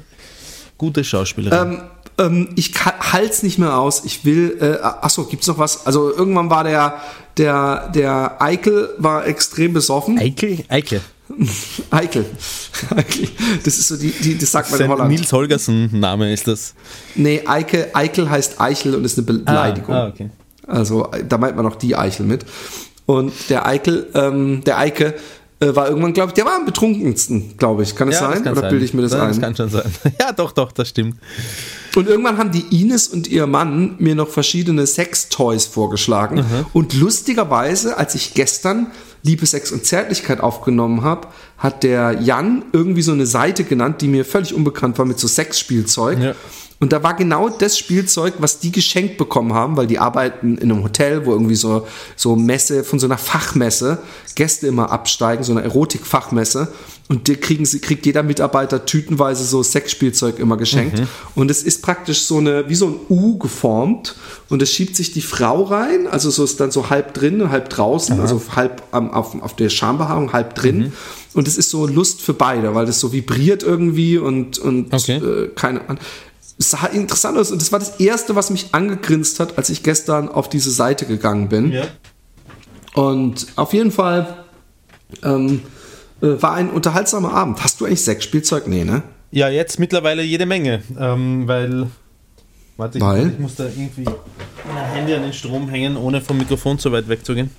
Gute Schauspielerin. ähm, ähm, ich ka- halt's nicht mehr aus. Ich will. Äh, achso, gibt's noch was? Also irgendwann war der der der Eikel war extrem besoffen. Eikel? Eike. Eikel. Das ist so die, die das sagt man in Holland. Nils Holgersen-Name ist das. Nee, Eike, Eikel heißt Eichel und ist eine Be Beleidigung. Ah, okay. Also da meint man auch die Eichel mit. Und der Eikel, ähm, der Eike äh, war irgendwann, glaube ich, der war am betrunkensten, glaube ich. Kann es Ja, das sein? kann Oder sein. bilde ich mir das ja, ein? Das kann schon sein. Ja, doch, doch, das stimmt. Und irgendwann haben die Ines und ihr Mann mir noch verschiedene Sextoys vorgeschlagen. Mhm. Und lustigerweise, als ich gestern Liebe, Sex und Zärtlichkeit aufgenommen habe, hat der Jan irgendwie so eine Seite genannt, die mir völlig unbekannt war mit so Sexspielzeug. Ja. Und da war genau das Spielzeug, was die geschenkt bekommen haben, weil die arbeiten in einem Hotel, wo irgendwie so, so Messe, von so einer Fachmesse Gäste immer absteigen, so einer Erotikfachmesse. Und die kriegen sie, kriegt jeder Mitarbeiter tütenweise so Sexspielzeug immer geschenkt. Und es ist praktisch so eine, wie so ein U geformt. Und es schiebt sich die Frau rein, also so ist dann so halb drin und halb draußen, also halb am, auf, auf der Schambehaarung, halb drin. Und es ist so Lust für beide, weil das so vibriert irgendwie und, und Okay. äh, keine Ahnung. Es sah interessant aus und das war das Erste, was mich angegrinst hat, als ich gestern auf diese Seite gegangen bin. Ja. Und auf jeden Fall ähm, äh, war ein unterhaltsamer Abend. Hast du eigentlich Sexspielzeug? Nee, ne? Ja, jetzt mittlerweile jede Menge, ähm, weil. Warte, ich, Weil? ich muss da irgendwie mein Handy an den Strom hängen, ohne vom Mikrofon zu weit wegzugehen.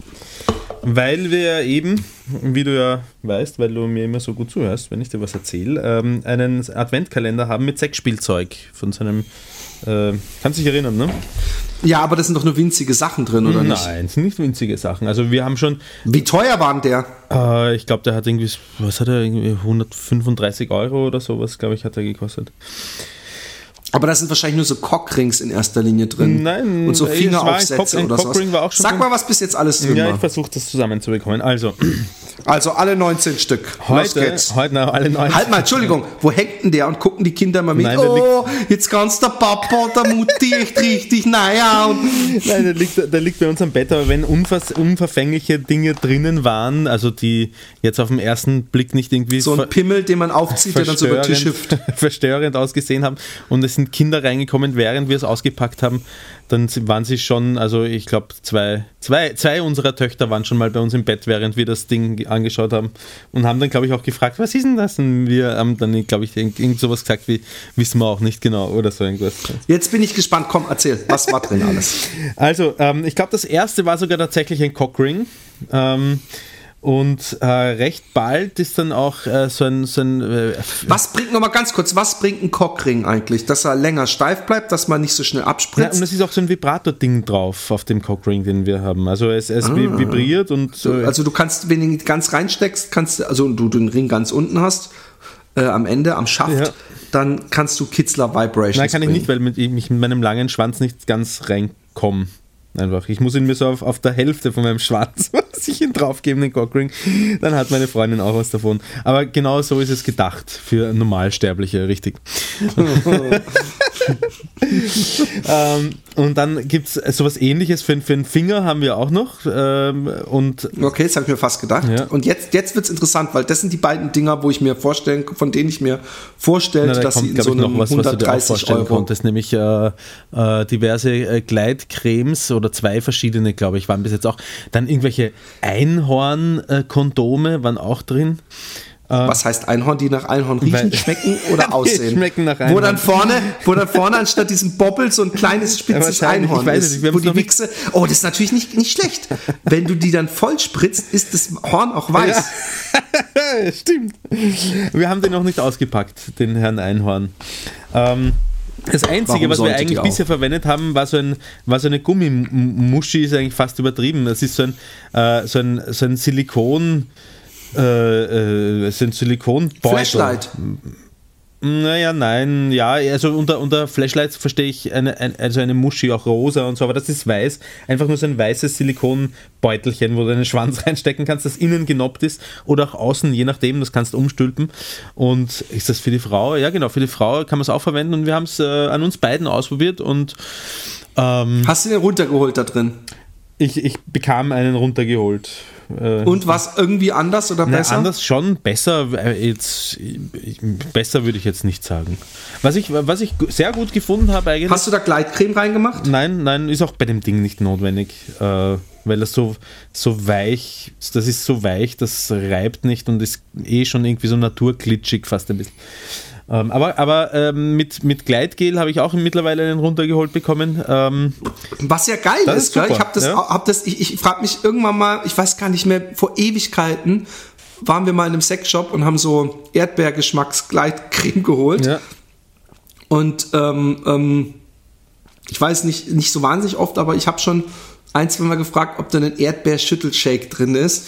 Weil wir eben, wie du ja weißt, weil du mir immer so gut zuhörst, wenn ich dir was erzähle, ähm, einen Adventkalender haben mit Sexspielzeug von seinem. Äh, kannst dich erinnern, ne? Ja, aber das sind doch nur winzige Sachen drin, oder nicht? Nein, sind nicht winzige Sachen. Also wir haben schon, Wie teuer war denn der? äh, ich glaube, der hat irgendwie, was hat er, irgendwie 135 Euro oder sowas, glaube ich, hat er gekostet. Aber da sind wahrscheinlich nur so Cockrings in erster Linie drin. Nein, Und so war Fingeraufsätze ein oder so. Cockring war auch schon Sag mal, was bis jetzt alles drin Ja, ich war. versuche das zusammenzubekommen. Also, Also alle 19 Stück. Heute, heute na, alle neun. Halt mal, Entschuldigung, wo hängt denn der? Und gucken die Kinder mal mit, Nein, oh, jetzt kannst der Papa und der Mutti echt richtig naja Nein, der liegt, der liegt bei uns am Bett, aber wenn unvers, unverfängliche Dinge drinnen waren, also die jetzt auf den ersten Blick nicht irgendwie so ein Pimmel, den man aufzieht, der dann so über den Tisch hüpft. verstörend ausgesehen haben und es sind Kinder reingekommen, während wir es ausgepackt haben, dann waren sie schon, also ich glaube, zwei, zwei, zwei unserer Töchter waren schon mal bei uns im Bett, während wir das Ding angeschaut haben und haben dann, glaube ich, auch gefragt, was ist denn das? Und wir haben dann, glaube ich, irgend, irgend sowas gesagt wie, wissen wir auch nicht genau oder so irgendwas. Jetzt bin ich gespannt, komm, erzähl, was war drin alles? Also, ähm, ich glaube, das erste war sogar tatsächlich ein Cockring. Ähm, und äh, recht bald ist dann auch äh, so ein, so ein äh, Was bringt, nochmal ganz kurz, was bringt ein Cockring eigentlich? Dass er länger steif bleibt, dass man nicht so schnell ja, und abspritzt? es ist auch so ein Vibrator-Ding drauf auf dem Cockring, den wir haben. Also es, es vi- vibriert und äh, also du kannst, wenn du ihn ganz reinsteckst, kannst du, also du den Ring ganz unten hast, äh, am Ende, am Schaft, Ja. dann kannst du Kitzler Vibrations nein, kann ich bringen. nicht, weil mit, ich mit meinem langen Schwanz nicht ganz reinkomme. Einfach. Ich muss ihn mir so auf, auf der Hälfte von meinem Schwanz sich ihn draufgeben, den Cockring. Dann hat meine Freundin auch was davon. Aber genau so ist es gedacht für Normalsterbliche, richtig. ähm, und dann gibt es sowas ähnliches für, für den Finger haben wir auch noch. Ähm, und Okay, das habe ich mir fast gedacht. Ja. Und jetzt, jetzt wird es interessant, weil das sind die beiden Dinger, wo ich mir vorstellen, von denen ich mir vorstelle, da dass sie kommt, in glaube so ich, noch einem was, was du dir 130 Euro. konntest, nämlich äh, äh, diverse äh, Gleitcremes oder zwei verschiedene, glaube ich, waren bis jetzt auch. Dann irgendwelche Einhorn-Kondome waren auch drin. Was heißt Einhorn, die nach Einhorn riechen, schmecken oder aussehen? schmecken nach Wo Einhorn. dann vorne, wo dann vorne anstatt diesem Bobbel so ein kleines spitzes Einhorn ich weiß ist, nicht, wo die Wichse. Oh, das ist natürlich nicht, nicht schlecht. Wenn du die dann voll spritzt, ist das Horn auch weiß. Stimmt. Wir haben den noch nicht ausgepackt, den Herrn Einhorn. Ähm, das Einzige, Warum was wir eigentlich bisher verwendet haben, war so, ein, war so eine Gummimuschi, ist eigentlich fast übertrieben. Das ist so ein, äh, so ein, so ein Silikon, äh, äh, so ein Silikonbeutel. Flashlight. Naja, nein, ja, also unter, unter Flashlights verstehe ich eine, ein, also eine Muschi, auch rosa und so, aber das ist weiß. Einfach nur so ein weißes Silikonbeutelchen, wo du deinen Schwanz reinstecken kannst, das innen genoppt ist oder auch außen, je nachdem, das kannst du umstülpen. Und ist das für die Frau? Ja, genau, für die Frau kann man es auch verwenden und wir haben es äh, an uns beiden ausprobiert und ähm, Hast du den runtergeholt da drin? ich, ich bekam einen runtergeholt. Äh, Und was irgendwie anders oder Na, besser? anders schon, besser äh, jetzt besser würde ich jetzt nicht sagen. Was ich, was ich sehr gut gefunden habe eigentlich. Hast du da Gleitcreme reingemacht? Nein, nein, ist auch bei dem Ding nicht notwendig, äh, weil das so, so weich, das ist so weich, das reibt nicht und ist eh schon irgendwie so naturglitschig fast ein bisschen. Ähm, aber aber ähm, mit, mit Gleitgel habe ich auch mittlerweile einen runtergeholt bekommen. Ähm, Was ja geil ist, ist Ich habe das, ja. hab das, ich, ich frage mich irgendwann mal, ich weiß gar nicht mehr, vor Ewigkeiten waren wir mal in einem Sexshop und haben so Erdbeergeschmacksgleitcreme geholt. ja. Und ähm, ähm, ich weiß nicht, nicht so wahnsinnig oft, aber ich habe schon ein, zwei Mal gefragt, ob da ein Erdbeerschüttelshake drin ist.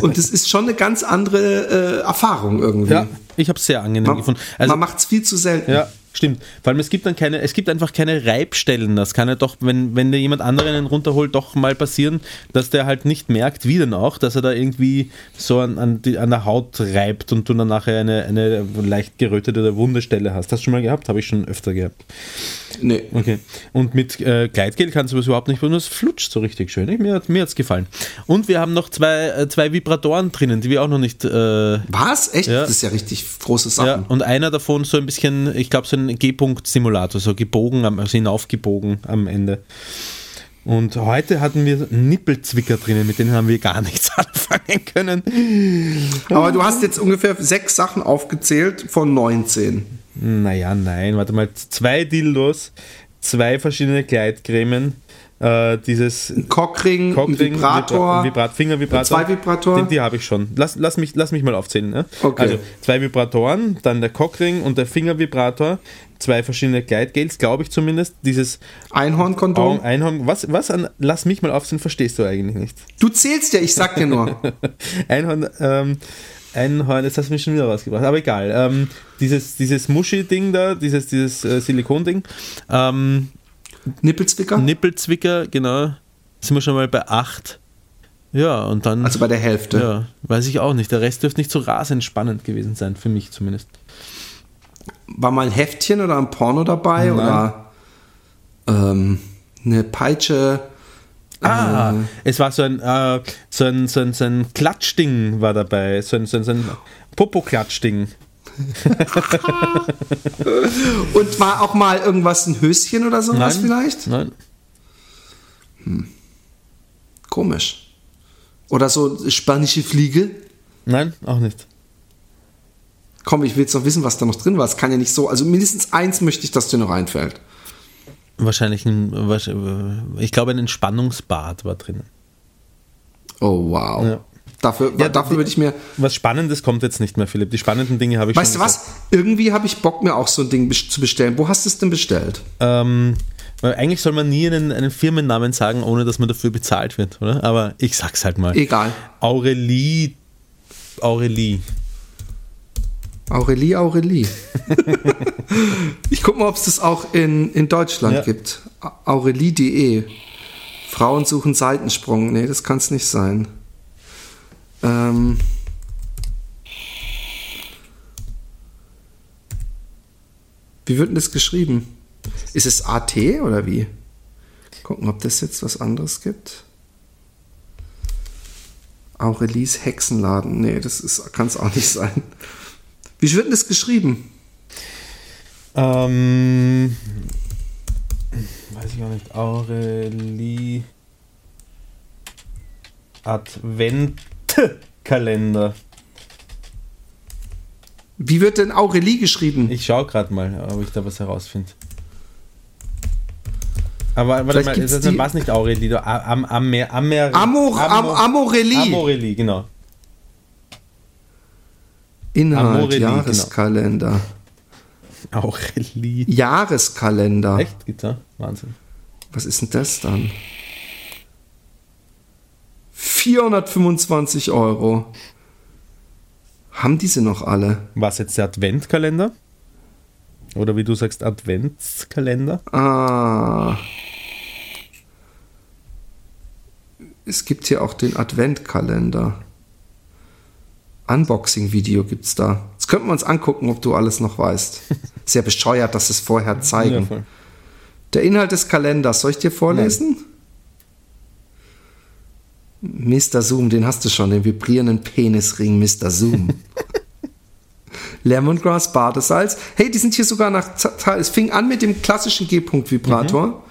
Und das ist schon eine ganz andere äh, Erfahrung irgendwie. ja, ich habe es sehr angenehm Man, gefunden. Also, man macht es viel zu selten. Ja, stimmt. Vor allem es gibt dann keine, es gibt einfach keine Reibstellen. Das kann ja doch, wenn, wenn dir jemand anderen einen runterholt, doch mal passieren, dass der halt nicht merkt, wie denn auch, dass er da irgendwie so an, an, die, an der Haut reibt und du dann nachher eine, eine leicht gerötete oder wunde Stelle hast. Hast du schon mal gehabt? Habe ich schon öfter gehabt. Nee. Okay. Und mit äh, Gleitgel kannst du das überhaupt nicht, nur es flutscht so richtig schön. Mir, hat- mir hat es gefallen. Und wir haben noch zwei, äh, zwei Vibratoren drinnen, die wir auch noch nicht äh, Was? Echt? Ja. Das ist ja richtig große ja, Sachen. und einer davon so ein bisschen, ich glaube, so ein G-Punkt-Simulator, so gebogen, also hinaufgebogen am Ende. Und heute hatten wir Nippelzwicker drinnen, mit denen haben wir gar nichts anfangen können. Aber du hast jetzt ungefähr sechs Sachen aufgezählt von 19. Naja, nein, warte mal, zwei Dildos, zwei verschiedene Gleitcremen, äh, dieses Cockring, Cockring, Vibrator, Vibra Vibrat, Fingervibrator. Zwei Vibratoren? Die, die habe ich schon. Lass, lass, mich, lass mich mal aufzählen. Ne? Okay. Also zwei Vibratoren, dann der Cockring und der Fingervibrator, zwei verschiedene Gleitgels, glaube ich zumindest. Dieses Einhornkondom. Einhorn, was, was an, lass mich mal aufzählen, verstehst du eigentlich nicht. Du zählst ja, ich sag dir nur. Einhorn, ähm, Einhorn, jetzt hast du mich schon wieder rausgebracht, aber egal. Ähm, dieses dieses Muschi-Ding da, dieses, dieses äh, Silikon-Ding, ähm, Nippelzwicker? Nippelzwicker, genau, sind wir schon mal bei 8. Ja, und dann. Also bei der Hälfte. Ja, weiß ich auch nicht. Der Rest dürfte nicht so rasend spannend gewesen sein, für mich zumindest. War mal ein Heftchen oder ein Porno dabei Nein. oder ähm, eine Peitsche? Ah, es war so ein, äh, so ein, so ein, so ein Klatschding war dabei, so ein, so ein, so ein Popo-Klatschding. Und war auch mal irgendwas ein Höschen oder sowas vielleicht? Nein. Komisch. Oder so spanische Fliege? Nein, auch nicht. Komm, ich will jetzt noch wissen, was da noch drin war. Es kann ja nicht so. Also mindestens eins möchte ich, dass dir noch einfällt. Wahrscheinlich ein, ich glaube, ein Entspannungsbad war drin. Oh, wow. Ja. Dafür, Ja, dafür würde ich mir. Was Spannendes kommt jetzt nicht mehr, Philipp. Die spannenden Dinge habe ich Weißt du schon was? Irgendwie habe ich Bock, mir auch so ein Ding zu bestellen. Wo hast du es denn bestellt? Ähm, eigentlich soll man nie einen, einen Firmennamen sagen, ohne dass man dafür bezahlt wird, oder? Aber ich sag's halt mal. Egal. Aurelie. Aurelie. Aurelie, Aurelie. ich guck mal, ob es das auch in, in Deutschland Ja. gibt. Aurelie.de. Frauen suchen Seitensprung. Nee, das kann es nicht sein. Ähm. Wie wird denn das geschrieben? Ist es AT oder wie? Gucken, ob das jetzt was anderes gibt. Aurelies Hexenladen. Nee, das kann es auch nicht sein. Wie wird denn das geschrieben? Ähm, weiß ich auch nicht. Aurelie. Adventkalender. Wie wird denn Aurelie geschrieben? Ich schaue gerade mal, ob ich da was herausfinde. Aber warte mal, gibt's das war es nicht Aurelie, doch Am, am, Amer, Amor, Am, Amorelie. Amorelie, genau. Inhalt, Amorelie, Jahreskalender. Aurelie. Jahreskalender. Echt? Gibt's da? Wahnsinn. Was ist denn das dann? 425 Euro. Haben diese noch alle? Was jetzt der Adventkalender? Oder wie du sagst, Adventskalender. Ah. Es gibt hier auch den Adventkalender. Unboxing-Video gibt's da. Jetzt könnten wir uns angucken, ob du alles noch weißt. Sehr bescheuert, dass es vorher zeigen. Ja. Der Inhalt des Kalenders, soll ich dir vorlesen? Mr. Zoom, den hast du schon, den vibrierenden Penisring Mr. Zoom. Lemongrass, Badesalz. Hey, die sind hier sogar nach. Es fing an mit dem klassischen G-Punkt-Vibrator.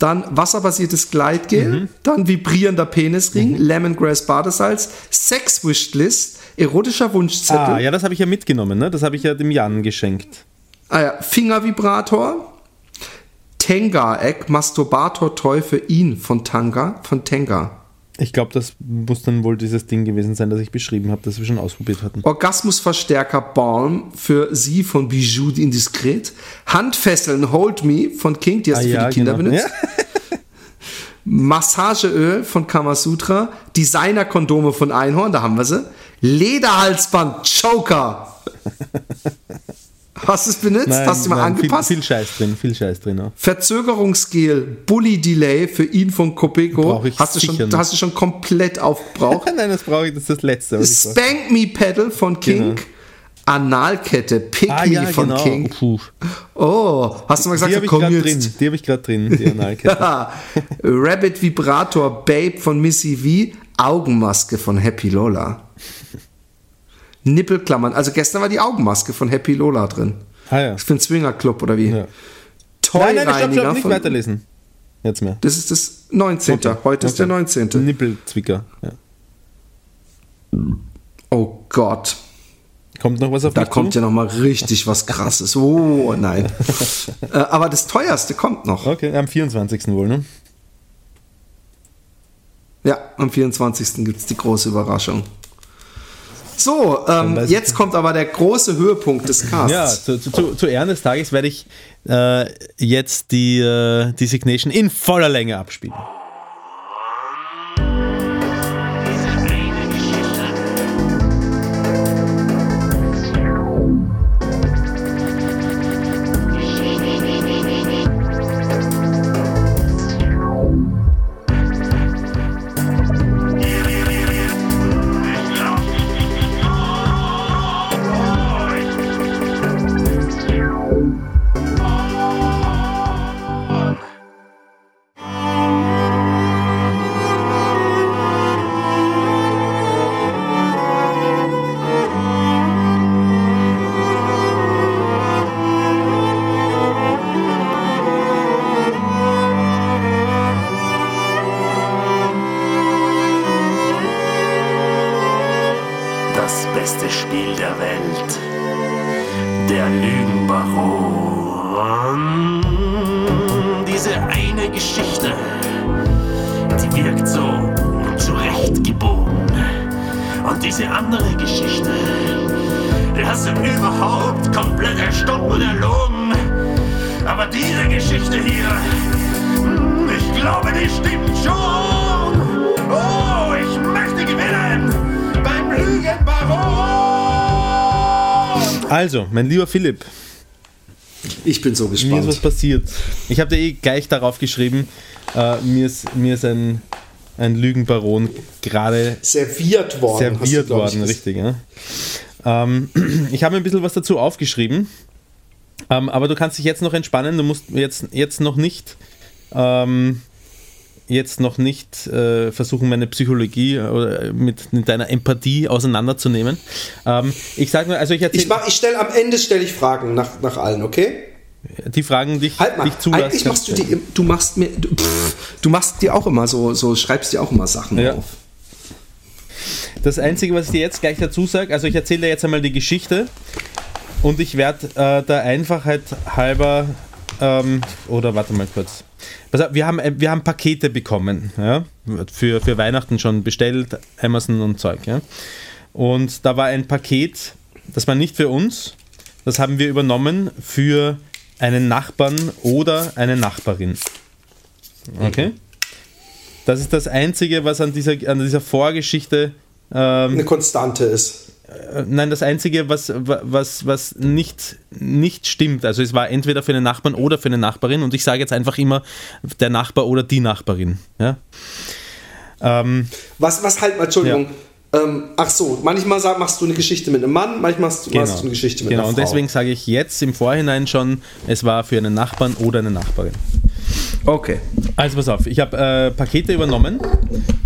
Dann wasserbasiertes Gleitgel, dann vibrierender Penisring, Lemongrass Badesalz, Sex-Wishlist, erotischer Wunschzettel, Ah, ja, das habe ich ja mitgenommen, ne? Das habe ich ja dem Jan geschenkt. Ah ja, Fingervibrator, Tenga-Eck, Masturbator-Toy für ihn von Tanga, von Tenga. Ich glaube, das muss dann wohl dieses Ding gewesen sein, das ich beschrieben habe, das wir schon ausprobiert hatten. Orgasmusverstärker Balm für sie von Bijou Indiscret. Handfesseln Hold Me von King, die hast du für die Kinder genau. benutzt. Massageöl von Kamasutra. Designer-Kondome von Einhorn, da haben wir sie. Lederhalsband Joker. Hast du es benutzt? Nein, hast du mal nein, angepasst? Viel, viel Scheiß drin, viel Scheiß drin. Auch. Verzögerungsgel Bully Delay für ihn von Copeco. Hast du, schon, nicht. hast du schon komplett aufgebraucht. Nein, das brauche ich, das ist das Letzte. Spank Me Pedal von King. Analkette Pick Ah Me ja, von genau. King. Puh. Oh, hast du mal Die gesagt, habe ich komm gerade drin. Die habe ich gerade drin, die Analkette. Rabbit Vibrator Babe von Missy V. Augenmaske von Happy Lola. Nippelklammern. Also gestern war die Augenmaske von Happy Lola drin. ah ja. Das ist für einen Swingerclub oder wie? ja. Nein, nein, stopp, stopp, nicht weiterlesen. Jetzt mehr. Das ist das 19. Okay, Heute ist okay. der 19. Nippelzwicker. Ja. Oh Gott. Kommt noch was auf Da kommt zu? ja noch mal richtig was krasses. Oh nein. äh, aber das teuerste kommt noch. Okay, am 24. wohl, ne? Ja, am 24. gibt es die große Überraschung. So, ähm, jetzt kommt aber der große Höhepunkt des Casts. Ja, zu, zu, zu, Ehren des Tages werde ich äh, jetzt die, äh, die Signation in voller Länge abspielen. Mein lieber Philipp, Ich bin so mir ist was gespannt. passiert. Ich habe dir eh gleich darauf geschrieben, äh, mir, ist, mir ist ein, ein Lügenbaron gerade Serviert worden. du, serviert ich, worden, gesagt. richtig, ja. Ähm, ich habe mir ein bisschen was dazu aufgeschrieben, ähm, aber du kannst dich jetzt noch entspannen, du musst jetzt, jetzt noch nicht ähm, jetzt noch nicht äh, versuchen, meine Psychologie oder mit, mit deiner Empathie auseinanderzunehmen. Ähm, ich sage nur, also ich Ich, erzähle mach, ich stelle am Ende stelle ich Fragen nach, nach allen, okay? die Fragen, die ich, Halt mal. die ich zulasse. Eigentlich machst du die, du machst mir, du, pff, du machst dir auch immer so, so schreibst dir auch immer Sachen Ja. auf. Das Einzige, was ich dir jetzt gleich dazu sage, also ich erzähle dir jetzt einmal die Geschichte und ich werde äh, der Einfachheit halber, ähm, oder warte mal kurz. Wir haben, äh, wir haben Pakete bekommen, ja, für, für Weihnachten schon bestellt, Amazon und Zeug, ja. Und da war ein Paket, das war nicht für uns, das haben wir übernommen für einen Nachbarn oder eine Nachbarin. Okay? Das ist das Einzige, was an dieser, an dieser Vorgeschichte ähm, Eine Konstante ist. Nein, das Einzige, was, was, was nicht, nicht stimmt, also es war entweder für einen Nachbarn oder für eine Nachbarin und ich sage jetzt einfach immer der Nachbar oder die Nachbarin. Ja? Ähm, Was, was halt Entschuldigung. Ähm, ach so, manchmal sag, machst du eine Geschichte mit einem Mann, manchmal machst du, machst du eine Geschichte mit genau. einer und Frau. deswegen sage ich jetzt im Vorhinein schon, es war für einen Nachbarn oder eine Nachbarin. Okay. Also pass auf, ich habe äh, Pakete übernommen,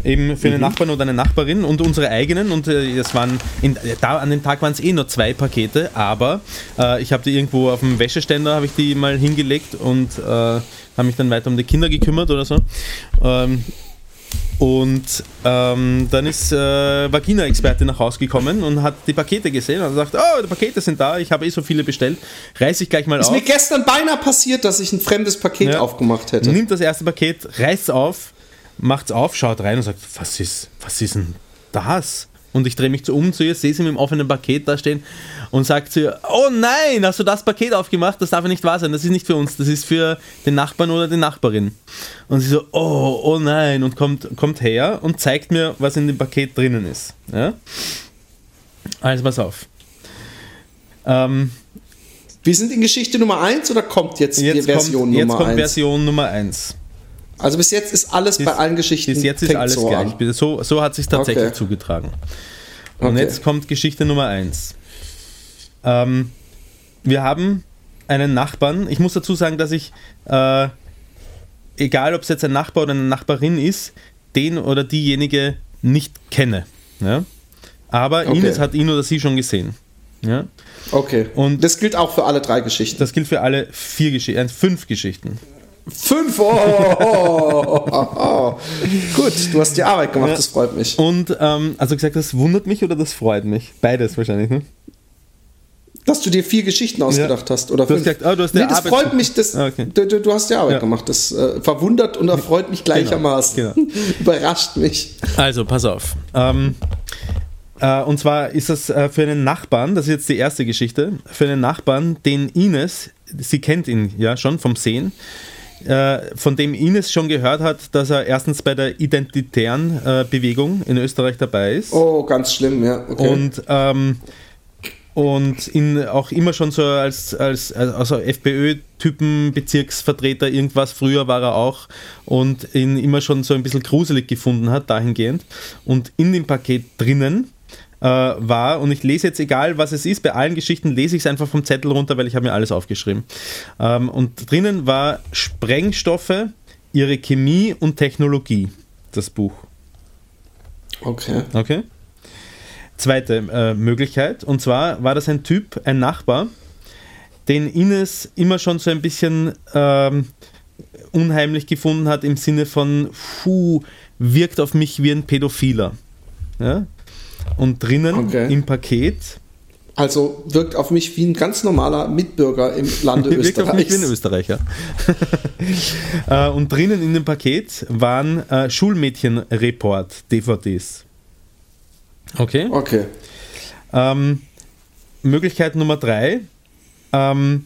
eben für einen Nachbarn oder eine Nachbarin und unsere eigenen und äh, das waren, in, da an dem Tag waren es eh nur zwei Pakete, aber äh, ich habe die irgendwo auf dem Wäscheständer, habe ich die mal hingelegt und äh, habe mich dann weiter um die Kinder gekümmert oder so. Ähm, und ähm, dann ist äh, Vagina-Experte nach Hause gekommen und hat die Pakete gesehen und sagt, oh, die Pakete sind da, ich habe eh so viele bestellt, reiß ich gleich mal Ist auf. mir gestern beinahe passiert, dass ich ein fremdes Paket Ja. aufgemacht hätte. Nimmt das erste Paket, reißt auf, macht's auf, schaut rein und sagt, was ist, was ist denn das? Und ich drehe mich zu um zu ihr, sehe sie mit dem offenen Paket da stehen und sagt zu ihr, oh nein, hast du das Paket aufgemacht? Das darf ja nicht wahr sein, das ist nicht für uns, das ist für den Nachbarn oder die Nachbarin. Und sie so, oh, oh nein, und kommt, kommt her und zeigt mir, was in dem Paket drinnen ist. Ja? Also pass auf. Ähm, Wir sind in Geschichte Nummer 1 oder kommt jetzt, die jetzt Version kommt, jetzt Nummer kommt 1? Version Nummer 1. Also bis jetzt ist alles bei allen Geschichten Bis jetzt ist alles so gleich. an. So, so hat sich tatsächlich Okay. zugetragen. Und Okay. jetzt kommt Geschichte Nummer 1. Ähm, wir haben einen Nachbarn. Ich muss dazu sagen, dass ich, äh, egal ob es jetzt ein Nachbar oder eine Nachbarin ist, den oder diejenige nicht kenne. Ja? Aber Okay. Ines hat ihn oder sie schon gesehen. Ja? Okay. Und- das gilt auch für alle drei Geschichten. Das gilt für alle vier Geschichten, äh, fünf Geschichten. Fünf! Oh, oh, oh, oh, oh. Gut, du hast die Arbeit gemacht, das freut mich. Und ähm, also gesagt, das wundert mich oder das freut mich? Beides wahrscheinlich. Ne? Dass du dir vier Geschichten ausgedacht hast. Oder Du hast gesagt, du hast nee, das Arbeit- freut mich, das, Ah, okay. du, du, du hast die Arbeit Ja. gemacht. Das äh, verwundert und erfreut mich gleichermaßen. Genau. Überrascht mich. Also, pass auf. Ähm, äh, und zwar ist das äh, für einen Nachbarn, das ist jetzt die erste Geschichte, für einen Nachbarn, den Ines, sie kennt ihn ja schon vom Sehen, von dem Ines schon gehört hat, dass er erstens bei der identitären äh, Bewegung in Österreich dabei ist. Oh, ganz schlimm, ja. Okay. Und, ähm, und ihn auch immer schon so als, als also FPÖ-Typen, Bezirksvertreter, irgendwas, früher war er auch, und ihn immer schon so ein bisschen gruselig gefunden hat, dahingehend. Und in dem Paket drinnen äh, war, und ich lese jetzt, egal was es ist, bei allen Geschichten lese ich es einfach vom Zettel runter, weil ich habe mir alles aufgeschrieben. Ähm, und drinnen war Sprengstoffe, ihre Chemie und Technologie, das Buch. okay. Okay. Zweite äh, Möglichkeit, und zwar war das ein Typ, ein Nachbar, den Ines immer schon so ein bisschen ähm, unheimlich gefunden hat im Sinne von, puh, wirkt auf mich wie ein Pädophiler. Ja? Und drinnen Okay. im Paket Also wirkt auf mich wie ein ganz normaler Mitbürger im Lande wirkt auf mich wie ein. Österreicher. äh, und drinnen in dem Paket waren äh, Schulmädchen-Report-DVDs. Okay. Okay. Ähm, Möglichkeit Nummer drei. Ähm,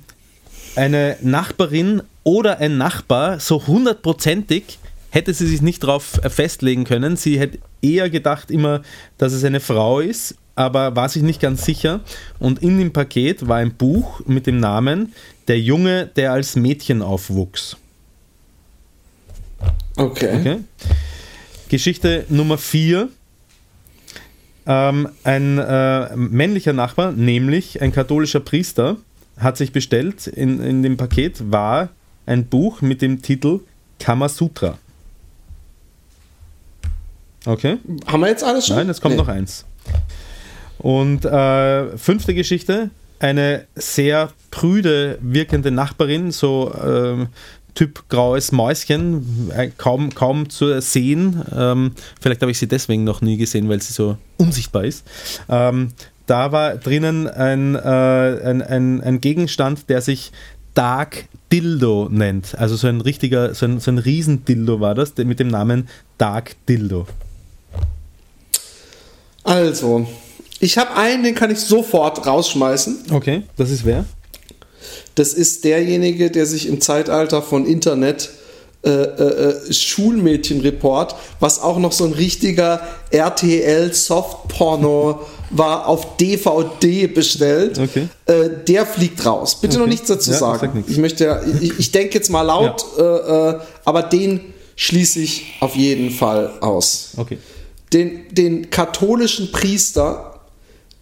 eine Nachbarin oder ein Nachbar, so hundertprozentig hätte sie sich nicht darauf festlegen können. Sie hätte eher gedacht immer, dass es eine Frau ist, aber war sich nicht ganz sicher. Und in dem Paket war ein Buch mit dem Namen Der Junge, der als Mädchen aufwuchs. Okay. Okay. Geschichte Nummer 4. Ähm, ein äh, männlicher Nachbar, nämlich ein katholischer Priester, hat sich bestellt, in, in dem Paket war ein Buch mit dem Titel Kamasutra. Okay? Haben wir jetzt alles schon? Nein, es kommt Nee. noch eins. Und äh, fünfte Geschichte, eine sehr prüde wirkende Nachbarin, so ähm, Typ graues Mäuschen, äh, kaum, kaum zu sehen. Ähm, vielleicht habe ich sie deswegen noch nie gesehen, weil sie so unsichtbar ist. Ähm, da war drinnen ein, äh, ein, ein, ein Gegenstand, der sich Dark Dildo nennt. Also so ein richtiger, so ein, so ein Riesendildo war das, mit dem Namen Dark Dildo. Also, ich habe einen, den kann ich sofort rausschmeißen. Okay, das ist wer? Das ist derjenige, der sich im Zeitalter von Internet äh, äh, äh, Schulmädchenreport, was auch noch so ein richtiger RTL Softporno war auf DVD bestellt. Okay. Äh, der fliegt raus. Bitte noch Okay. nichts dazu Ja, sag sagen. Ich möchte, ja- ich, ich denke jetzt mal laut, äh, äh, aber den schließe ich auf jeden Fall aus. Okay. Den, den katholischen Priester,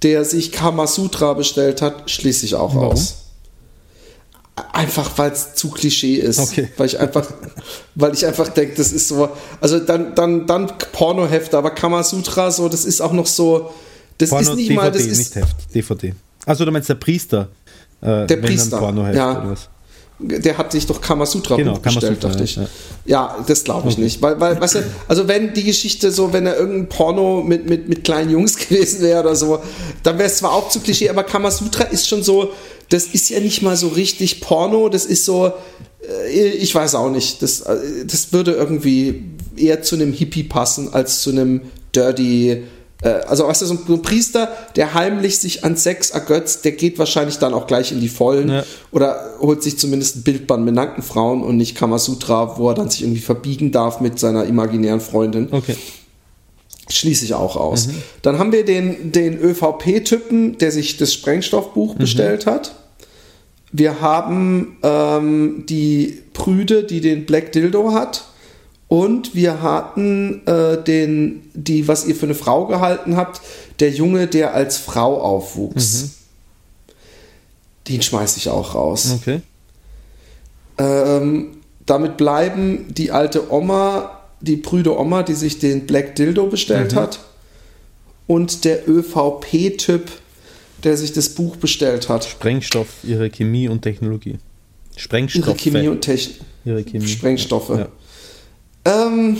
der sich Kamasutra bestellt hat, schließe ich auch Warum? aus. Einfach weil es zu Klischee ist. Okay. Weil ich einfach, weil ich einfach denke, das ist so, also dann, dann, dann Pornohefte, aber Kamasutra, so, das ist auch noch so, das Porno, ist nicht DVD, mal, das nicht ist Heft, DVD. Also du meinst der Priester? Äh, der Priester. Pornoheft ja. oder was? Der hat sich doch Kamasutra Genau, bestellt, dachte ich. ja. Ja, das glaube ich nicht. Weil, weil, weißt du, also wenn die Geschichte so, wenn er irgendein Porno mit, mit, mit kleinen Jungs gewesen wäre oder so, dann wäre es zwar auch zu Klischee, aber Kamasutra ist schon so, das ist ja nicht mal so richtig Porno, das ist so, äh, ich weiß auch nicht, das, äh, das würde irgendwie eher zu einem Hippie passen als zu einem Dirty, also weißt du, so ein, so ein Priester, der heimlich sich an Sex ergötzt, der geht wahrscheinlich dann auch gleich in die Vollen Ja. oder holt sich zumindest ein Bildband mit nackten Frauen und nicht Kamasutra, wo er dann sich irgendwie verbiegen darf mit seiner imaginären Freundin. Okay. Schließe ich auch aus. Mhm. Dann haben wir den, den ÖVP-Typen, der sich das Sprengstoffbuch Mhm. bestellt hat. Wir haben ähm, die Prüde, die den Black Dildo hat. Und wir hatten äh, den, die, was ihr für eine Frau gehalten habt, der Junge, der als Frau aufwuchs. Mhm. Den schmeiße ich auch raus. Okay. Ähm, damit bleiben die alte Oma, die prüde Oma, die sich den Black Dildo bestellt hat, und der ÖVP-Typ, der sich das Buch bestellt hat. Sprengstoff, ihre Chemie und Technologie. Sprengstoff. Ihre Chemie und Chemie. Sprengstoffe. Ja. Ähm,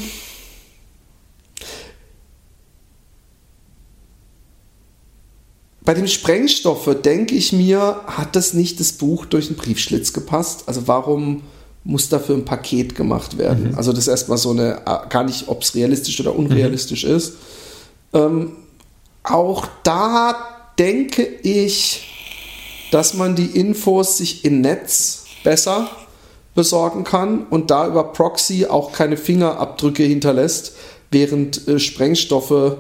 bei dem Sprengstoffe denke ich mir, hat das nicht das Buch durch den Briefschlitz gepasst? Also warum muss dafür ein Paket gemacht werden? Also das ist erstmal so eine, äh, gar nicht, ob es realistisch oder unrealistisch ist. Ähm, auch da denke ich, dass man die Infos sich im Netz besser besorgen kann und da über Proxy auch keine Fingerabdrücke hinterlässt, während äh, Sprengstoffe.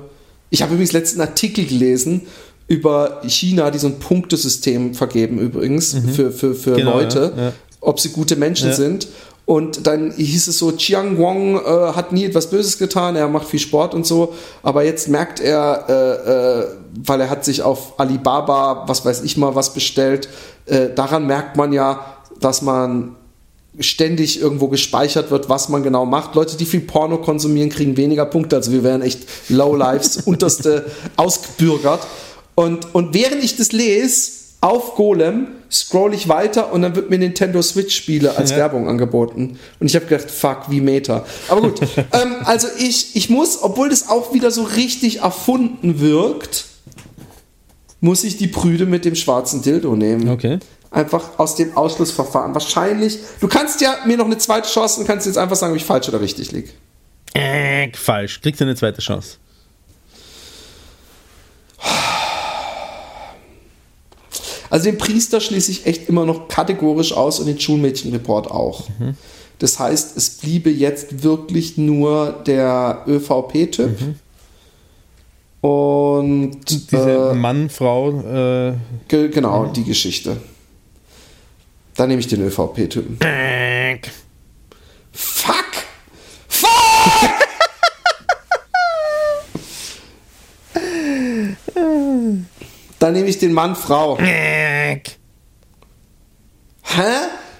Ich habe übrigens letzten Artikel gelesen über China, die so ein Punktesystem vergeben übrigens für, für, für Genau, Leute, ja, ja. ob sie gute Menschen Ja. sind. Und dann hieß es so, Chiang Wong äh, hat nie etwas Böses getan, er macht viel Sport und so, aber jetzt merkt er, äh, äh, weil er hat sich auf Alibaba, was weiß ich mal, was bestellt, äh, daran merkt man ja, dass man ständig irgendwo gespeichert wird, was man genau macht. Leute, die viel Porno konsumieren, kriegen weniger Punkte. Also wir wären echt Lowlives, unterste ausgebürgert. Und, und während ich das lese, auf Golem, scroll ich weiter und dann wird mir Nintendo Switch-Spiele als Ja. Werbung angeboten. Und ich habe gedacht, fuck, wie Meta. Aber gut, ähm, also ich, ich muss, obwohl das auch wieder so richtig erfunden wirkt, muss ich die Prüde mit dem schwarzen Dildo nehmen. Okay. Einfach aus dem Ausschlussverfahren. Wahrscheinlich. Du kannst ja mir noch eine zweite Chance und kannst jetzt einfach sagen, ob ich falsch oder richtig liege. Äh, falsch. Kriegst du eine zweite Chance. Also den Priester schließe ich echt immer noch kategorisch aus und den Schulmädchenreport auch. Das heißt, es bliebe jetzt wirklich nur der ÖVP-Typ. Und Diese äh, Mann, Frau, äh, ge genau, die Geschichte. Dann nehme ich den ÖVP-Typen. Fuck! Fuck! Dann nehme ich den Mann, Frau. Hä?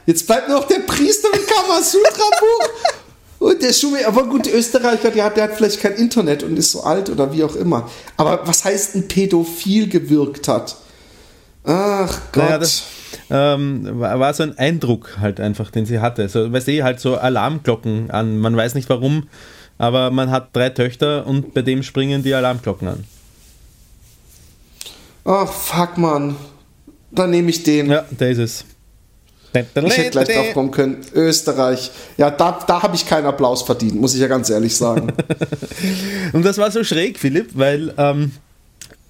Jetzt bleibt nur noch der Priester mit Kamasutra-Buch. Und der Schuh, aber gut, der Österreicher, der hat, der hat vielleicht kein Internet und ist so alt oder wie auch immer. Aber was heißt ein Pädophil gewirkt hat? Ach Gott. Naja, das ähm, war, so ein Eindruck halt einfach, den sie hatte. So, weil sie halt so Alarmglocken an. Man weiß nicht warum, aber man hat drei Töchter und bei dem springen die Alarmglocken an. Ach, fuck, Mann. Dann nehme ich den. Ja, da ist es. Ich hätte gleich drauf kommen können. Österreich. Ja, da, da habe ich keinen Applaus verdient, muss ich ja ganz ehrlich sagen. Und das war so schräg, Philipp, weil ähm,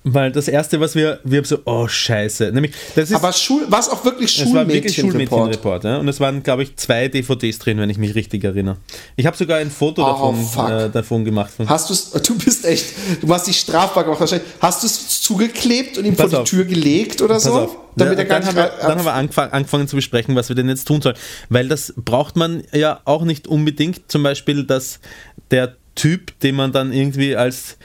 Weil das erste, was wir, wir haben so, oh Scheiße. Nämlich, das ist, Aber Schul, war es auch wirklich Schulmädchenreport? Schulmädchenreport. Ja? Und es waren, glaube ich, zwei DVDs drin, wenn ich mich richtig erinnere. Ich habe sogar ein Foto Oh, davon, äh, davon gemacht. Hast du es, du bist echt, du hast dich strafbar gemacht wahrscheinlich. Hast du es zugeklebt und ihm Pass vor auf. die Tür gelegt oder Pass so? auf. Damit Ja, er dann, haben wir, dann haben wir angefang, angefangen zu besprechen, was wir denn jetzt tun sollen. Weil das braucht man ja auch nicht unbedingt. Zum Beispiel, dass der Typ, den man dann irgendwie als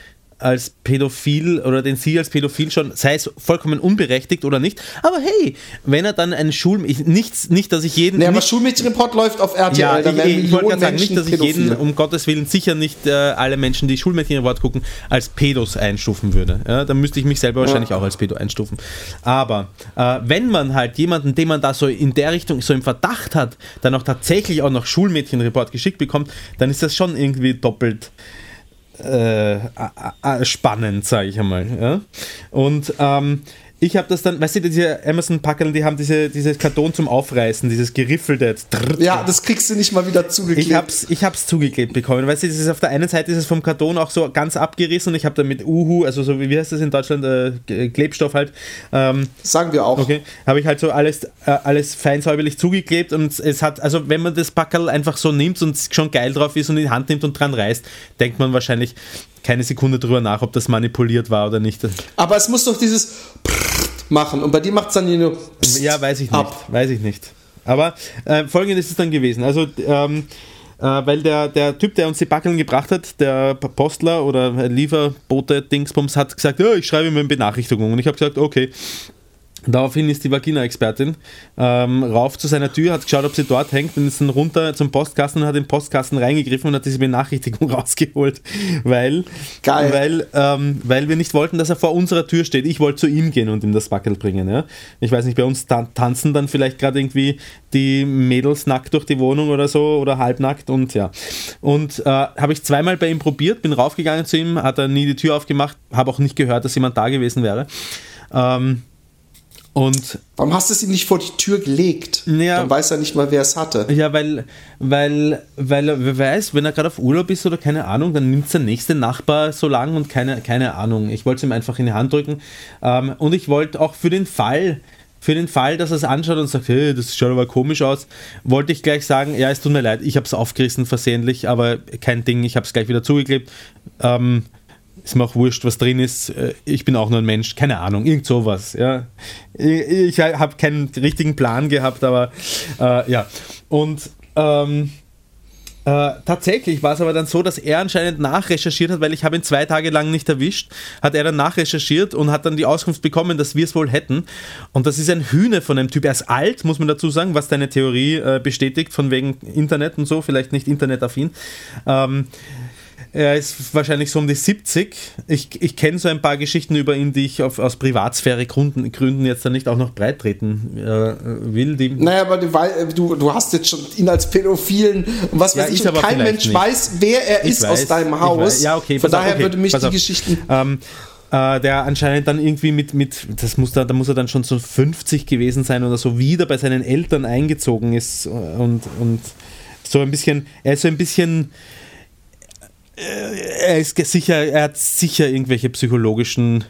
als Pädophil oder den sie als Pädophil schon, sei es vollkommen unberechtigt oder nicht, aber hey, wenn er dann einen Schul... Ich, nichts, nicht, dass ich jeden... Nee, aber Schulmädchenreport läuft auf RTL, ja, da ich, ich, wollte gerade sagen, nicht, dass ich jeden, um Gottes Willen, sicher nicht äh, alle Menschen, die Schulmädchenreport gucken, als Pedos einstufen würde. Ja, dann müsste ich mich selber wahrscheinlich auch als Pedo einstufen. Aber äh, wenn man halt jemanden, den man da so in der Richtung so im Verdacht hat, dann auch tatsächlich auch noch Schulmädchenreport geschickt bekommt, dann ist das schon irgendwie doppelt äh, spannend, sage ich einmal. Ja? Und ähm, ich habe das dann, weißt du, diese Amazon-Packeln, die haben diese, dieses Karton zum Aufreißen, dieses geriffelte. Ja, das kriegst du nicht mal wieder zugeklebt. Ich hab's, ich hab's zugeklebt bekommen. Weißt du, das ist auf der einen Seite ist es vom Karton auch so ganz abgerissen und ich habe da mit Uhu, also so wie heißt das in Deutschland, äh, Klebstoff halt, ähm, Sagen wir auch. okay, habe ich halt so alles, äh, alles fein säuberlich zugeklebt und es hat, also wenn man das Packerl einfach so nimmt und schon geil drauf ist und in die Hand nimmt und dran reißt, denkt man wahrscheinlich keine Sekunde drüber nach, ob das manipuliert war oder nicht. Aber es muss doch dieses machen und bei dir macht es dann nur Ja, weiß ich nicht. ab. Weiß ich nicht. Aber äh, folgendes ist es dann gewesen. Also, ähm, äh, weil der, der Typ, der uns die Backeln gebracht hat, der Postler oder Lieferbote Dingsbums, hat gesagt, ja, ich schreibe ihm eine Benachrichtigung. Und ich habe gesagt, okay. Daraufhin ist die Vagina-Expertin ähm, rauf zu seiner Tür, hat geschaut, ob sie dort hängt und ist dann runter zum Postkasten und hat den Postkasten reingegriffen und hat diese Benachrichtigung rausgeholt, weil, Geil. weil, ähm, weil wir nicht wollten, dass er vor unserer Tür steht. Ich wollte zu ihm gehen und ihm das Backel bringen. Ja? Ich weiß nicht, bei uns tan tanzen dann vielleicht gerade irgendwie die Mädels nackt durch die Wohnung oder so oder halbnackt und ja. Und äh, habe ich zweimal bei ihm probiert, bin raufgegangen zu ihm, hat er nie die Tür aufgemacht, habe auch nicht gehört, dass jemand da gewesen wäre. Ähm, und Warum hast du es ihm nicht vor die Tür gelegt? Ja. Dann weiß er nicht mal, wer es hatte. ja, weil, weil, weil er wer weiß, wenn er gerade auf Urlaub ist oder keine Ahnung, dann nimmt der nächste Nachbar so lang und keine, keine Ahnung. Ich wollte es ihm einfach in die Hand drücken. Ähm, und ich wollte auch für den Fall, für den Fall, dass er es anschaut und sagt, hey, das schaut aber komisch aus, wollte ich gleich sagen, ja, es tut mir leid, ich habe es aufgerissen versehentlich, aber kein Ding, ich habe es gleich wieder zugeklebt. Ähm, ist mir auch wurscht, was drin ist. Äh, Ich bin auch nur ein Mensch, keine Ahnung, irgend sowas. Ja. Ich, habe keinen richtigen Plan gehabt, aber äh, ja. Und ähm, äh, tatsächlich war es aber dann so, dass er anscheinend nachrecherchiert hat, weil ich habe ihn zwei Tage lang nicht erwischt, hat er dann nachrecherchiert und hat dann die Auskunft bekommen, dass wir es wohl hätten. Und das ist ein Hühne von einem Typ. Er ist alt, muss man dazu sagen, was deine Theorie äh, bestätigt, von wegen Internet und so, vielleicht nicht internetaffin. Ähm, er ist wahrscheinlich so um die 70. Ich, ich kenne so ein paar Geschichten über ihn, die ich auf, aus Privatsphäre-Gründen Gründen jetzt dann nicht auch noch breit treten äh, will. Die, Naja, aber du, du, du hast jetzt schon ihn als Pädophilen und was Ja, weiß ich, ist und aber kein Mensch nicht. weiß, wer er Ich ist weiß, aus deinem ich Haus. Ja, okay, Von pass auf, daher okay, würde mich die auf. Geschichten. Ähm, äh, der anscheinend dann irgendwie mit, mit das muss da, da muss er dann schon so 50 gewesen sein oder so, wieder bei seinen Eltern eingezogen ist und, und so ein bisschen, er ist so ein bisschen, er ist sicher, er hat sicher irgendwelche psychologischen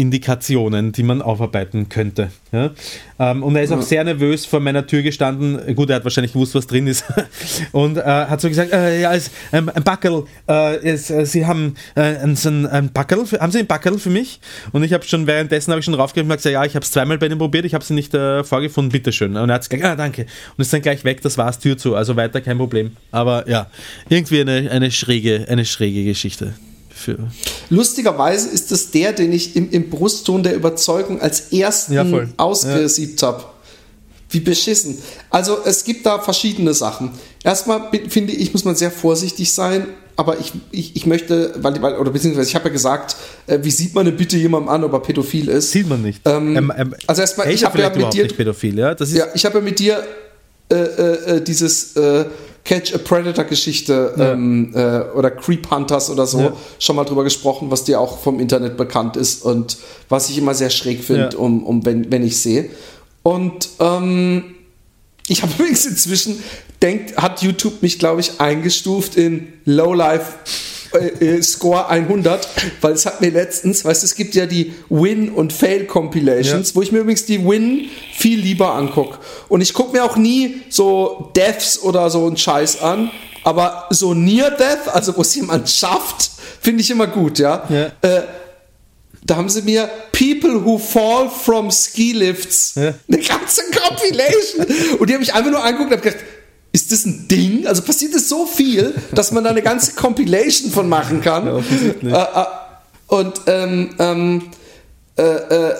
Indikationen, die man aufarbeiten könnte. Ja? Ähm, und er ist auch sehr nervös vor meiner Tür gestanden. Gut, er hat wahrscheinlich gewusst, was drin ist. Und äh, hat so gesagt, äh, ja, es, ähm, ein Backel, äh, es, äh, Sie haben äh, ein, ein, Backel, für, haben Sie ein Backel für mich? Und ich habe schon währenddessen habe ich schon raufgegriffen und gesagt, ja, ich habe es zweimal bei Ihnen probiert, ich habe sie nicht äh, vorgefunden, bitteschön. Und er hat gesagt, ah, danke. Und ist dann gleich weg, das war's, Tür zu, also weiter kein Problem. Aber ja, irgendwie eine, eine schräge, eine schräge Geschichte. Für, Lustigerweise ist es der, den ich im, im Brustton der Überzeugung als ersten Ja, ausgesiebt habe. Wie beschissen. Also es gibt da verschiedene Sachen. Erstmal finde ich, muss man sehr vorsichtig sein, aber ich, ich, ich möchte, weil, weil, oder beziehungsweise ich habe ja gesagt, äh, wie sieht man denn bitte jemandem an, ob er pädophil ist? sieht man nicht. Ähm, also erstmal, ich habe ja mit dir nicht pädophil, ja? Das ist, Ja, ich habe ja mit dir äh, äh, äh, dieses äh, Catch a Predator Geschichte ähm, äh, oder Creep Hunters oder so Ja. schon mal drüber gesprochen, was dir auch vom Internet bekannt ist und was ich immer sehr schräg finde, Ja. um, um wenn, wenn ich sehe. Und ähm, ich habe übrigens inzwischen denkt, hat YouTube mich, glaube ich, eingestuft in Lowlife äh, äh, Score 100, weil es hat mir letztens, weißt du, es gibt ja die Win- und Fail-Compilations, Ja. wo ich mir übrigens die Win viel lieber angucke. Und ich gucke mir auch nie so Deaths oder so einen Scheiß an, aber so Near Death, also wo es jemand schafft, finde ich immer gut, ja. Ja. Äh, da haben sie mir People Who Fall from Ski Lifts, Ja. eine ganze Compilation. Und die habe ich einfach nur angeguckt und habe gedacht, ist das ein Ding? Also passiert es so viel, dass man da eine ganze Compilation von machen kann. Ja. Äh, äh, und ähm, ähm, äh, äh,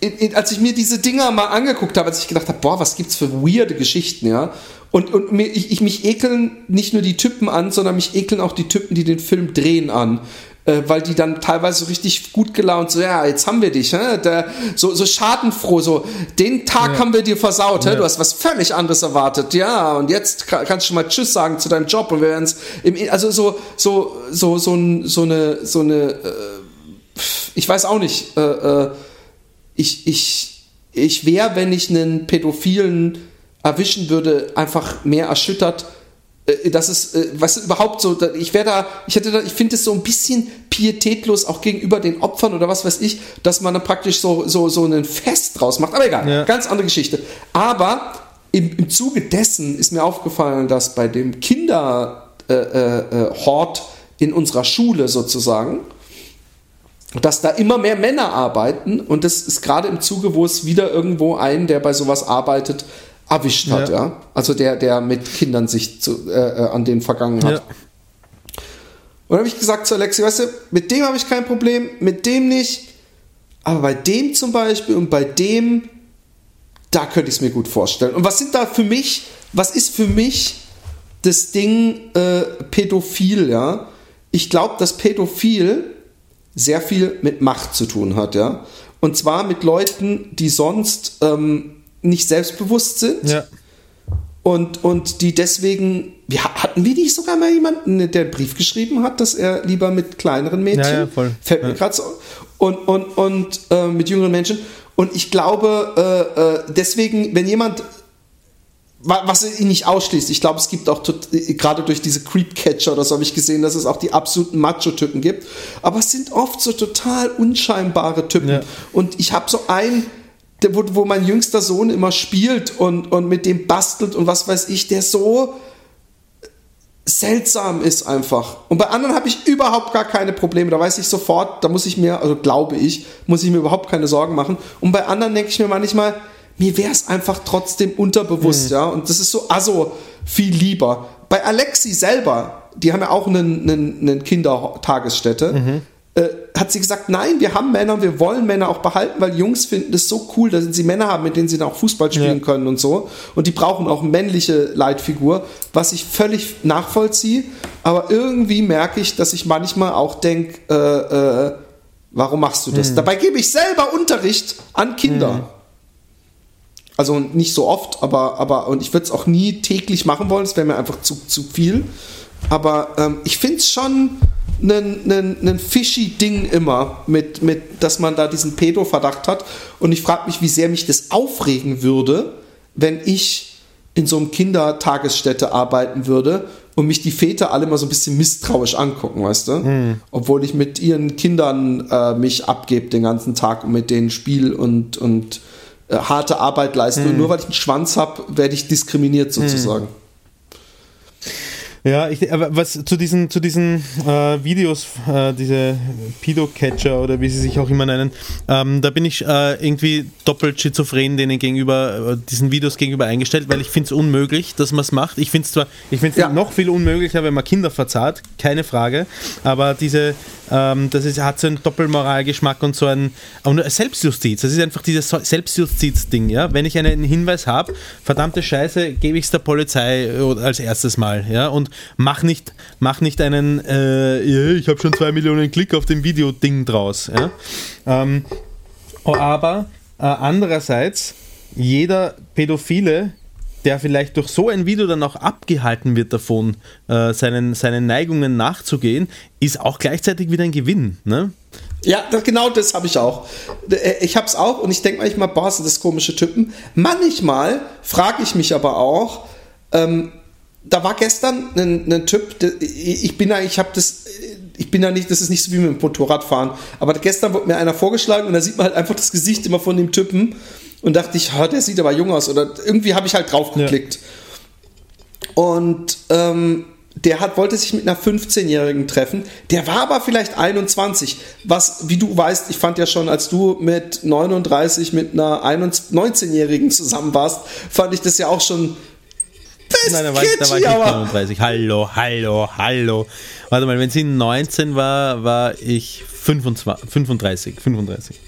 in, in, als ich mir diese Dinger mal angeguckt habe, als ich gedacht habe, boah, was gibt's für weirde Geschichten, ja. Und, und mir, ich, ich mich ekeln nicht nur die Typen an, sondern mich ekeln auch die Typen, die den Film drehen an. Äh, weil die dann teilweise so richtig gut gelaunt, so, ja, jetzt haben wir dich, hä? Der, so, so schadenfroh, so, den Tag haben wir dir versaut, hä? du hast was völlig anderes erwartet, ja, und jetzt ka- kannst du schon mal Tschüss sagen zu deinem Job und wir werden es, also so, so, so, so, so eine, so eine, äh, ich weiß auch nicht, äh, äh, ich, ich, ich wäre, wenn ich einen Pädophilen erwischen würde, einfach mehr erschüttert. Äh, Das ist, äh, was überhaupt so, ich wäre da, ich hätte da, ich finde es so ein bisschen pietätlos auch gegenüber den Opfern oder was weiß ich, dass man dann praktisch so, so, so ein Fest draus macht. Aber egal, Ja. ganz andere Geschichte. Aber im, im Zuge dessen ist mir aufgefallen, dass bei dem Kinderhort äh, äh, äh, in unserer Schule sozusagen, dass da immer mehr Männer arbeiten und das ist gerade im Zuge, wo es wieder irgendwo einen, der bei sowas arbeitet, erwischt hat, ja. Ja. Also der, der mit Kindern sich zu, äh, äh, an den vergangen hat. Ja. Und habe ich gesagt zu Alexi, weißt du, mit dem habe ich kein Problem, mit dem nicht, aber bei dem zum Beispiel und bei dem, da könnte ich es mir gut vorstellen. Und was sind da für mich, was ist für mich das Ding äh, Pädophil, ja? Ich glaube, dass Pädophil sehr viel mit Macht zu tun hat, ja. Und zwar mit Leuten, die sonst ähm, nicht selbstbewusst sind Ja. und, und die deswegen, wir, hatten wir nicht sogar mal jemanden, der einen Brief geschrieben hat, dass er lieber mit kleineren Mädchen, Ja, ja, voll. fällt mir Ja. gerade so, und, und, und äh, mit jüngeren Menschen. Und ich glaube, äh, äh, deswegen, wenn jemand, wa- was ihn nicht ausschließt, ich glaube, es gibt auch äh, gerade durch diese Creepcatcher oder so habe ich gesehen, dass es auch die absoluten Macho-Typen gibt. Aber es sind oft so total unscheinbare Typen. Ja. Und ich habe so einen, wo, wo mein jüngster Sohn immer spielt und, und mit dem bastelt und was weiß ich, der so seltsam ist einfach. Und bei anderen habe ich überhaupt gar keine Probleme. Da weiß ich sofort, da muss ich mir, also glaube ich, muss ich mir überhaupt keine Sorgen machen. Und bei anderen denke ich mir manchmal, mir wäre es einfach trotzdem unterbewusst, ja. Und das ist so, also viel lieber. Bei Alexi selber, die haben ja auch einen, einen, einen Kindertagesstätte, äh, hat sie gesagt, nein, wir haben Männer, wir wollen Männer auch behalten, weil Jungs finden es so cool, dass sie Männer haben, mit denen sie dann auch Fußball spielen Ja. können und so. Und die brauchen auch männliche Leitfigur, was ich völlig nachvollziehe. Aber irgendwie merke ich, dass ich manchmal auch denke, äh, äh, warum machst du das? Dabei gebe ich selber Unterricht an Kinder. Also nicht so oft, aber, aber und ich würde es auch nie täglich machen wollen, es wäre mir einfach zu, zu viel. Aber ähm, ich finde es schon ein fishy Ding immer, mit, mit, dass man da diesen Pedo-Verdacht hat. Und ich frage mich, wie sehr mich das aufregen würde, wenn ich in so einem Kindertagesstätte arbeiten würde und mich die Väter alle mal so ein bisschen misstrauisch angucken, weißt du? Obwohl ich mit ihren Kindern äh, mich abgebe den ganzen Tag und mit denen spiel und, und äh, harte Arbeit leiste. Und nur weil ich einen Schwanz habe, werde ich diskriminiert sozusagen. Ja, ich, aber was zu diesen, zu diesen äh, Videos, äh, diese Pedo-Catcher oder wie sie sich auch immer nennen, ähm, da bin ich äh, irgendwie doppelt schizophren denen gegenüber, äh, diesen Videos gegenüber eingestellt, weil ich finde es unmöglich, dass man es macht. Ich finde es zwar, ich finde es Ja. noch viel unmöglicher, wenn man Kinder verzahrt, keine Frage, aber diese, ähm, das ist, hat so einen Doppelmoralgeschmack und so ein, Selbstjustiz, das ist einfach dieses Selbstjustiz-Ding, ja. Wenn ich einen Hinweis habe, verdammte Scheiße, gebe ich es der Polizei als erstes Mal, ja, und mach nicht, mach nicht einen, äh, ich habe schon zwei Millionen Klick auf dem Video-Ding draus, ja. Ähm, aber äh, andererseits, jeder Pädophile, der vielleicht durch so ein Video dann auch abgehalten wird davon, äh, seinen, seinen Neigungen nachzugehen, ist auch gleichzeitig wieder ein Gewinn. Ne? Ja, das, genau das habe ich auch. Äh, Ich habe es auch und ich denke manchmal, boah, sind das komische Typen. Manchmal frage ich mich aber auch, ähm, da war gestern ein, ein Typ, ich bin eigentlich, ich habe das, ich bin da nicht, das ist nicht so wie mit dem Motorradfahren. Aber gestern wurde mir einer vorgeschlagen und da sieht man halt einfach das Gesicht immer von dem Typen und dachte ich, der sieht aber jung aus. Oder irgendwie habe ich halt draufgeklickt. Und ähm, der hat, wollte sich mit einer 15-Jährigen treffen. Der war aber vielleicht 21. Was, wie du weißt, ich fand ja schon, als du mit 39 mit einer 19-Jährigen zusammen warst, fand ich das ja auch schon. Das Nein, da war, ich, da war ich nicht 39. Hallo, hallo, hallo. Warte mal, wenn sie 19 war, war ich 25, 35. 35.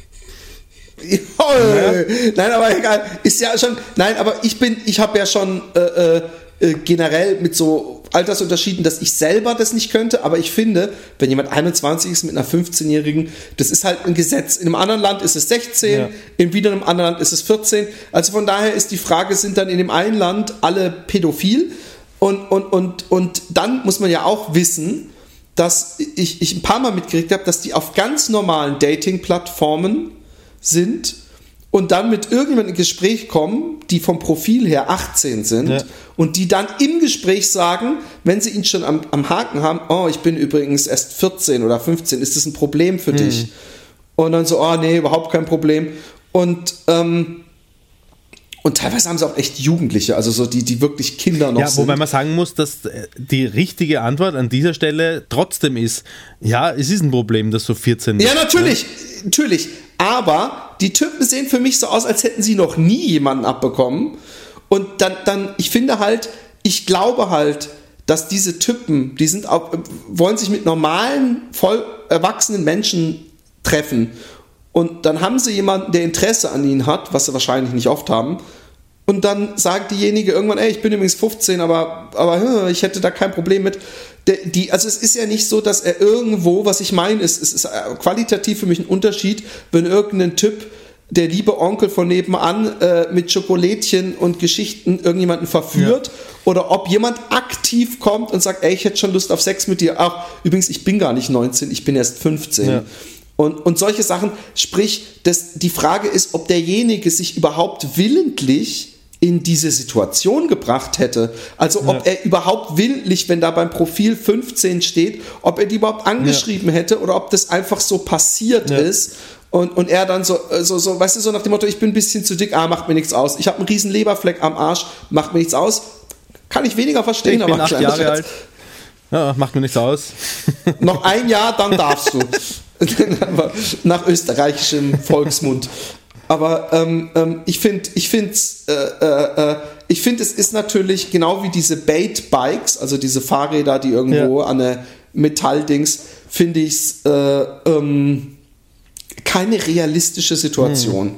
Nein, aber egal. Ist ja schon. Nein, aber ich bin, ich habe ja schon äh, äh, äh, generell mit so Altersunterschieden, dass ich selber das nicht könnte, aber ich finde, wenn jemand 21 ist mit einer 15-Jährigen, das ist halt ein Gesetz. In einem anderen Land ist es 16, Ja. in wieder einem anderen Land ist es 14. Also von daher ist die Frage, sind dann in dem einen Land alle pädophil? Und, und, und, und dann muss man ja auch wissen, dass ich, ich ein paar Mal mitgekriegt habe, dass die auf ganz normalen Dating-Plattformen sind und dann mit irgendjemandem in Gespräch kommen, die vom Profil her 18 sind Ja. und die dann im Gespräch sagen, wenn sie ihn schon am, am Haken haben, oh, ich bin übrigens erst 14 oder 15, ist das ein Problem für dich? Und dann so, oh nee, überhaupt kein Problem. Und, ähm, und teilweise haben sie auch echt Jugendliche, also so die, die wirklich Kinder noch Ja, sind. wobei man sagen muss, dass äh, die richtige Antwort an dieser Stelle trotzdem ist, ja, es ist ein Problem, dass so 14 Ja, natürlich, natürlich. Aber die Typen sehen für mich so aus, als hätten sie noch nie jemanden abbekommen. Und dann, dann, ich finde halt, ich glaube halt, dass diese Typen, die sind auch, wollen sich mit normalen, voll erwachsenen Menschen treffen. Und dann haben sie jemanden, der Interesse an ihnen hat, was sie wahrscheinlich nicht oft haben. Und dann sagt diejenige irgendwann, ey, ich bin übrigens 15, aber, aber ich hätte da kein Problem mit. Die, also es ist ja nicht so, dass er irgendwo, was ich meine, ist, es ist äh, qualitativ für mich ein Unterschied, wenn irgendein Typ, der liebe Onkel von nebenan äh, mit Schokolädchen und Geschichten irgendjemanden verführt oder ob jemand aktiv kommt und sagt, ey, ich hätte schon Lust auf Sex mit dir. Ach, übrigens, ich bin gar nicht 19, ich bin erst 15. Ja. Und, und solche Sachen, sprich, das, die Frage ist, ob derjenige sich überhaupt willentlich in diese Situation gebracht hätte. Also ob Ja. er überhaupt willentlich, wenn da beim Profil 15 steht, ob er die überhaupt angeschrieben hätte oder ob das einfach so passiert Ja. ist. Und, und er dann so, äh, so, so, weißt du, so nach dem Motto, ich bin ein bisschen zu dick, ah, macht mir nichts aus. Ich habe einen riesen Leberfleck am Arsch, macht mir nichts aus. Kann ich weniger verstehen, Ich bin acht Jahre alt. Ja, macht mir nichts aus. Noch ein Jahr, dann darfst du. Aber Nach österreichischem Volksmund. Aber ähm, ähm, ich finde, ich finde, äh, äh, äh, ich finde, es ist natürlich genau wie diese Bait-Bikes, also diese Fahrräder, die irgendwo an eine Metalldings, finde ich es äh, ähm, keine realistische Situation.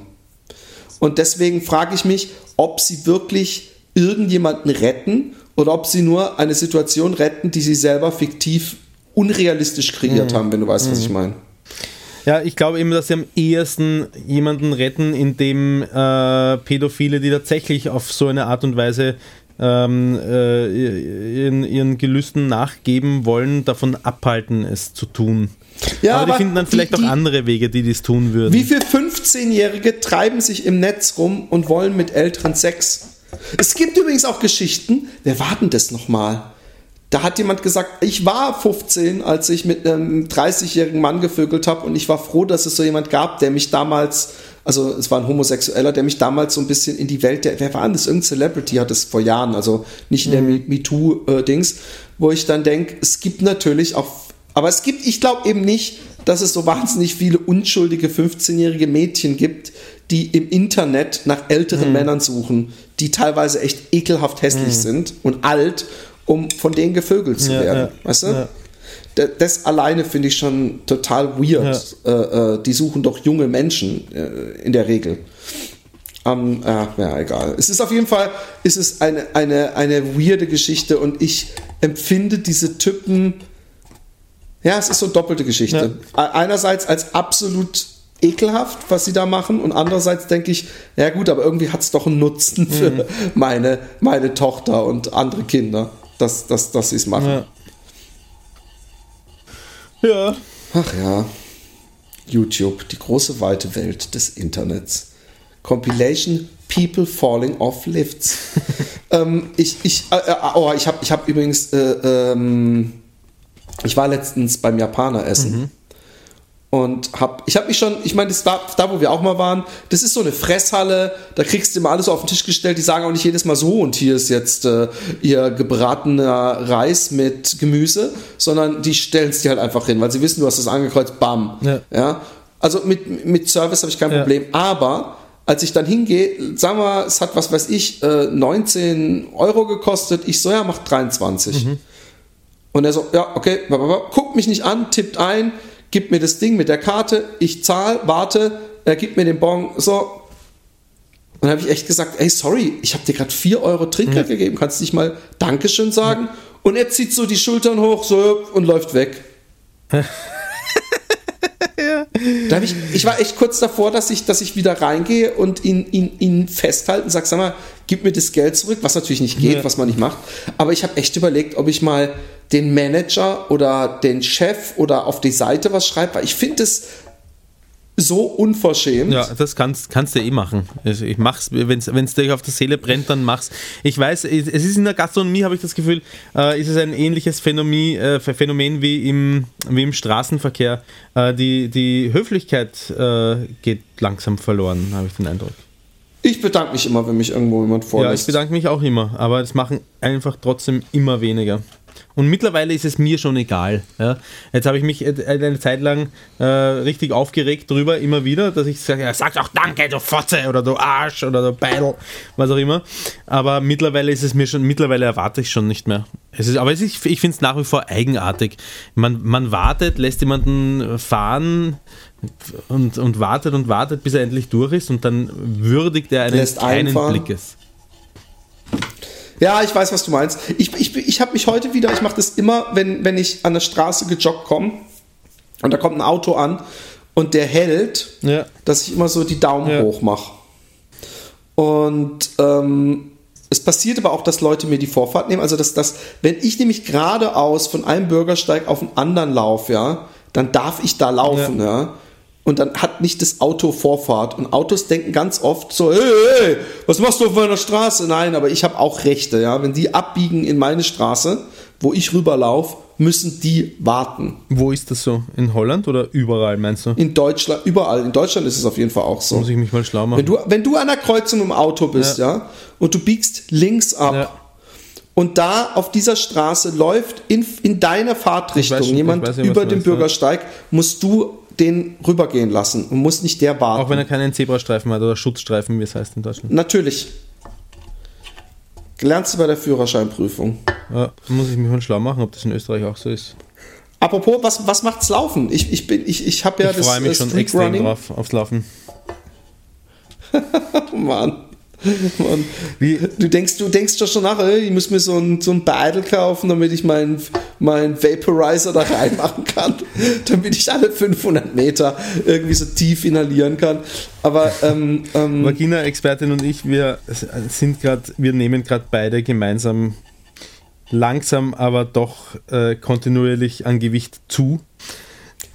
Und deswegen frage ich mich, ob sie wirklich irgendjemanden retten oder ob sie nur eine Situation retten, die sie selber fiktiv unrealistisch kreiert haben, wenn du weißt, was ich meine. Ja, ich glaube eben, dass sie am ehesten jemanden retten, indem äh, Pädophile, die tatsächlich auf so eine Art und Weise ähm, äh, ihren, ihren Gelüsten nachgeben wollen, davon abhalten, es zu tun. Ja, aber die aber finden dann die- vielleicht die- auch andere Wege, die dies tun würden. Wie viele 15-Jährige treiben sich im Netz rum und wollen mit Älteren Sex? Es gibt übrigens auch Geschichten, wer war denn das nochmal? Da hat jemand gesagt, ich war 15, als ich mit einem 30-jährigen Mann gevögelt habe und ich war froh, dass es so jemand gab, der mich damals, also es war ein Homosexueller, der mich damals so ein bisschen in die Welt der, wer war das? Irgendein Celebrity hat es vor Jahren, also nicht in der Me- MeToo-Dings, wo ich dann denke, es gibt natürlich auch, aber es gibt, ich glaube eben nicht, dass es so wahnsinnig viele unschuldige 15-jährige Mädchen gibt, die im Internet nach älteren Männern suchen, die teilweise echt ekelhaft hässlich sind und alt, um von denen gevögelt zu Ja, werden. ja, weißt du? ja. Da- Das alleine finde ich schon total weird. Äh, äh, die suchen doch junge Menschen äh, in der Regel. Ähm, ja, ja, egal. Es ist auf jeden Fall ist es eine, eine, eine weirde Geschichte und ich empfinde diese Typen. Ja, es ist so eine doppelte Geschichte. Einerseits als absolut ekelhaft, was sie da machen, und andererseits denke ich, ja gut, aber irgendwie hat es doch einen Nutzen für Mhm. meine, meine Tochter und andere Kinder, dass, dass, dass sie es machen. Ja. Ja. Ach ja. YouTube, die große weite Welt des Internets. Compilation People Falling Off Lifts. ähm, ich ich, äh, äh, oh, ich habe ich hab übrigens äh, ähm, ich war letztens beim Japaner essen. Und hab, ich habe mich schon, ich meine, das war da, wo wir auch mal waren, das ist so eine Fresshalle, da kriegst du immer alles auf den Tisch gestellt, die sagen auch nicht jedes Mal so und hier ist jetzt äh, ihr gebratener Reis mit Gemüse, sondern die stellen es dir halt einfach hin, weil sie wissen, du hast es angekreuzt, bam. Ja. Ja? Also mit, mit Service habe ich kein Ja. Problem, aber als ich dann hingehe, sagen wir, es hat, was weiß ich, äh, 19 Euro gekostet, ich so, ja, mach 23. Und er so, ja, okay, guckt mich nicht an, tippt ein, gibt mir das Ding mit der Karte, ich zahle, warte, er gibt mir den Bon, so. Und dann habe ich echt gesagt, ey, sorry, ich habe dir gerade 4 Euro Trinkgeld gegeben, kannst du nicht mal Dankeschön sagen? Und er zieht so die Schultern hoch so und läuft weg. Da hab ich, ich war echt kurz davor, dass ich, dass ich wieder reingehe und ihn, ihn, ihn festhalte und sage, sag mal, gib mir das Geld zurück, was natürlich nicht geht, Ja. was man nicht macht. Aber ich habe echt überlegt, ob ich mal den Manager oder den Chef oder auf die Seite was schreibe, weil ich finde es so unverschämt. Ja, das kannst, kannst du eh machen. Also ich mach's, wenn es dir auf der Seele brennt, dann mach's. Ich weiß, es ist in der Gastronomie, habe ich das Gefühl, äh, ist es ein ähnliches Phänomen, äh, Phänomen wie, im, wie im Straßenverkehr. Äh, die, die Höflichkeit äh, geht langsam verloren, habe ich den Eindruck. Ich bedanke mich immer, wenn mich irgendwo jemand Ja, ich vorlässt. bedanke mich auch immer, aber das machen einfach trotzdem immer weniger. Und mittlerweile ist es mir schon egal. Ja. Jetzt habe ich mich äh, eine Zeit lang äh, richtig aufgeregt drüber, immer wieder, dass ich sage, ja, sag doch Danke, du Fotze oder du Arsch oder du Beidel, was auch immer. Aber mittlerweile ist es mir schon, mittlerweile erwarte ich schon nicht mehr. Es ist, aber es ist, ich finde es nach wie vor eigenartig. Man, man wartet, lässt jemanden fahren und, und wartet und wartet, bis er endlich durch ist und dann würdigt er einen Lässt einfahren. Blickes. Ja, ich weiß, was du meinst. Ich, ich, ich habe mich heute wieder, ich mache das immer, wenn, wenn ich an der Straße gejoggt komme und da kommt ein Auto an und der hält, Ja. dass ich immer so die Daumen Ja. hoch mache. Und ähm, es passiert aber auch, dass Leute mir die Vorfahrt nehmen. Also, dass das, wenn ich nämlich geradeaus von einem Bürgersteig auf den anderen laufe, ja, dann darf ich da laufen, ja. Und dann hat nicht das Auto Vorfahrt. Und Autos denken ganz oft so, hey, hey, was machst du auf meiner Straße? Nein, aber ich habe auch Rechte, ja. Wenn die abbiegen in meine Straße, wo ich rüberlaufe, müssen die warten. Wo ist das so? In Holland oder überall, meinst du? In Deutschland, überall. In Deutschland ist es auf jeden Fall auch so. Muss ich mich mal schlau machen. Wenn du, wenn du an der Kreuzung im Auto bist, ja, und du biegst links ab Ja. und da auf dieser Straße läuft in, in deiner Fahrtrichtung schon, jemand weiß ja, über den meinst, ja. Bürgersteig, musst du den rübergehen lassen und musst nicht der warten. Auch wenn er keinen Zebrastreifen hat oder Schutzstreifen, wie es heißt in Deutschland. Natürlich. Lernst du bei der Führerscheinprüfung. Ja, muss ich mich mal schlau machen, ob das in Österreich auch so ist. Apropos, was, was macht's laufen? Ich, ich, bin- ich, ich habe ja ich das freue mich äh, schon extrem drauf, aufs Laufen. Mann. Mann. Wie, Du denkst, du denkst doch schon nach, ey, ich muss mir so ein, so ein Beidel kaufen, damit ich meinen mein Vaporizer da reinmachen kann, damit ich alle 500 Meter irgendwie so tief inhalieren kann. Aber ähm, ähm, Vagina-Expertin und ich, wir sind gerade, wir nehmen gerade beide gemeinsam langsam, aber doch äh, kontinuierlich an Gewicht zu.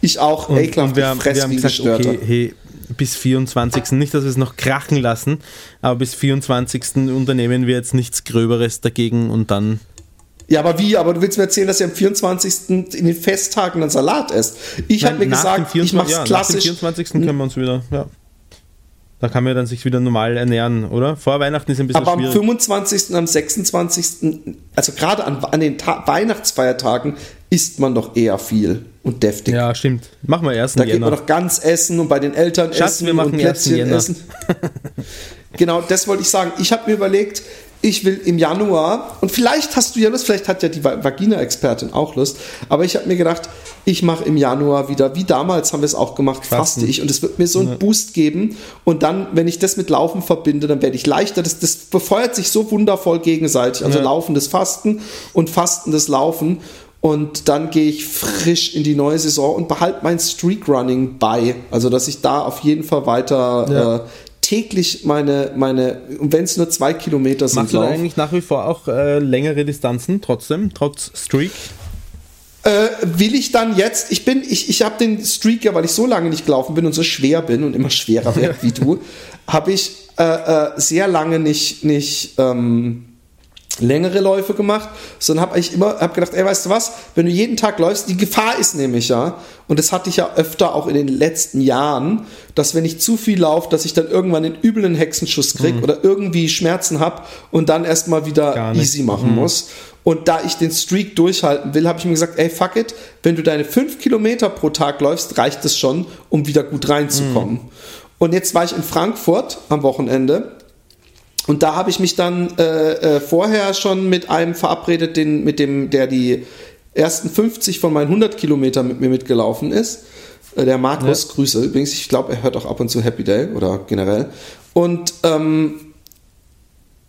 ich auch Und, ekelhaft und wir, haben, wir haben gesagt, okay, hey, bis 24. Nicht, dass wir es noch krachen lassen, aber bis 24. unternehmen wir jetzt nichts Gröberes dagegen und dann. Ja, aber wie? Aber du willst mir erzählen, dass ihr am 24. in den Festtagen einen Salat esst. Ich habe mir gesagt, dem ich mache es ja, klassisch. 24. können wir uns wieder, ja. Da kann man dann sich wieder normal ernähren, oder? Vor Weihnachten ist ein bisschen Aber am schwierig. 25. und am 26. also gerade an, an den Ta Weihnachtsfeiertagen isst man doch eher viel und deftig. Ja, stimmt. Machen wir erst Da geht man doch ganz essen und bei den Eltern Schatz, essen wir machen und 1. Plätzchen essen. genau, das wollte ich sagen. Ich habe mir überlegt, ich will im Januar, und vielleicht hast du ja Lust, vielleicht hat ja die Va- Vagina-Expertin auch Lust, aber ich habe mir gedacht, ich mache im Januar wieder, wie damals haben wir es auch gemacht, faste Fasten. ich und es wird mir so einen Boost geben und dann, wenn ich das mit Laufen verbinde, dann werde ich leichter. Das, das befeuert sich so wundervoll gegenseitig, also Ja. laufendes Fasten und fastendes Laufen und dann gehe ich frisch in die neue Saison und behalte mein Streak-Running bei. Also, dass ich da auf jeden Fall weiter Ja. äh, täglich meine, meine und wenn es nur zwei Kilometer sind, Machst du da eigentlich nach wie vor auch äh, längere Distanzen trotzdem, trotz Streak? äh, will ich dann jetzt, ich bin, ich, ich habe den Streak ja, weil ich so lange nicht gelaufen bin und so schwer bin und immer schwerer werde wie du, habe ich äh, äh, sehr lange nicht, nicht, ähm, längere Läufe gemacht, sondern habe eigentlich immer hab gedacht, ey, weißt du was, wenn du jeden Tag läufst, die Gefahr ist nämlich ja, und das hatte ich ja öfter auch in den letzten Jahren, dass wenn ich zu viel laufe, dass ich dann irgendwann den üblen Hexenschuss krieg oder irgendwie Schmerzen hab und dann erstmal wieder easy machen muss. Und da ich den Streak durchhalten will, habe ich mir gesagt, ey, fuck it, wenn du deine fünf Kilometer pro Tag läufst, reicht es schon, um wieder gut reinzukommen. Und jetzt war ich in Frankfurt am Wochenende und da habe ich mich dann äh, äh, vorher schon mit einem verabredet, den, mit dem, der die ersten 50 von meinen 100 Kilometern mit mir mitgelaufen ist. Äh, der Markus, Grüße übrigens. Ich glaube, er hört auch ab und zu Happy Day oder generell. Und, ähm,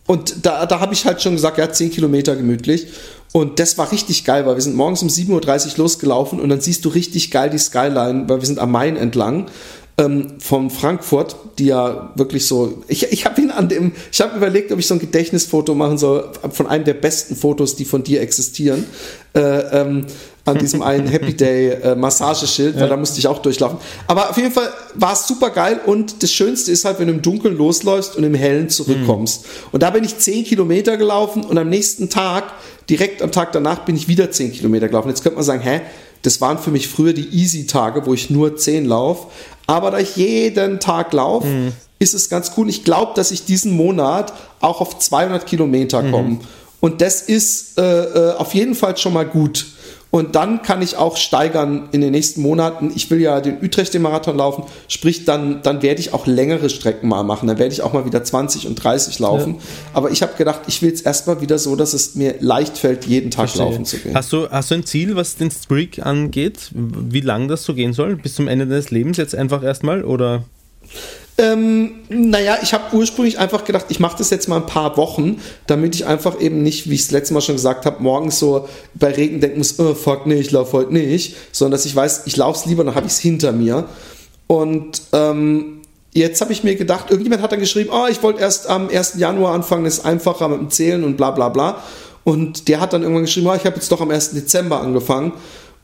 und da, da habe ich halt schon gesagt, ja, 10 Kilometer gemütlich. Und das war richtig geil, weil wir sind morgens um 7.30 Uhr losgelaufen und dann siehst du richtig geil die Skyline, weil wir sind am Main entlang ähm, von Frankfurt, die ja wirklich so. Ich, ich habe ihn an dem, ich habe überlegt, ob ich so ein Gedächtnisfoto machen soll von einem der besten Fotos, die von dir existieren. Äh, ähm, an diesem einen Happy Day äh, Massageschild, weil da musste ich auch durchlaufen. Aber auf jeden Fall war es super geil und das Schönste ist halt, wenn du im Dunkeln losläufst und im Hellen zurückkommst. Und da bin ich 10 Kilometer gelaufen und am nächsten Tag, direkt am Tag danach, bin ich wieder 10 Kilometer gelaufen. Jetzt könnte man sagen, hä, das waren für mich früher die Easy-Tage, wo ich nur 10 laufe. Aber da ich jeden Tag laufe, ist es ganz cool. Ich glaube, dass ich diesen Monat auch auf 200 Kilometer komme. Und das ist äh, äh, auf jeden Fall schon mal gut. Und dann kann ich auch steigern in den nächsten Monaten. Ich will ja den Utrecht den Marathon laufen, sprich dann, dann werde ich auch längere Strecken mal machen. Dann werde ich auch mal wieder 20 und 30 laufen. Aber ich habe gedacht, ich will jetzt erstmal wieder so, dass es mir leicht fällt, jeden Tag laufen zu gehen. Hast du, hast du ein Ziel, was den Streak angeht? Wie lang das so gehen soll? Bis zum Ende deines Lebens jetzt einfach erstmal? Oder? Ähm, naja, ich habe ursprünglich einfach gedacht, ich mache das jetzt mal ein paar Wochen, damit ich einfach eben nicht, wie ich es letztes Mal schon gesagt habe, morgens so bei Regen denken muss, oh, fuck, nee, ich laufe heute nicht, sondern dass ich weiß, ich laufe es lieber, dann habe ich es hinter mir. Und ähm, jetzt habe ich mir gedacht, irgendjemand hat dann geschrieben, oh, ich wollte erst am 1. Januar anfangen, ist einfacher mit dem Zählen und bla bla bla. Und der hat dann irgendwann geschrieben, oh, ich habe jetzt doch am 1. Dezember angefangen.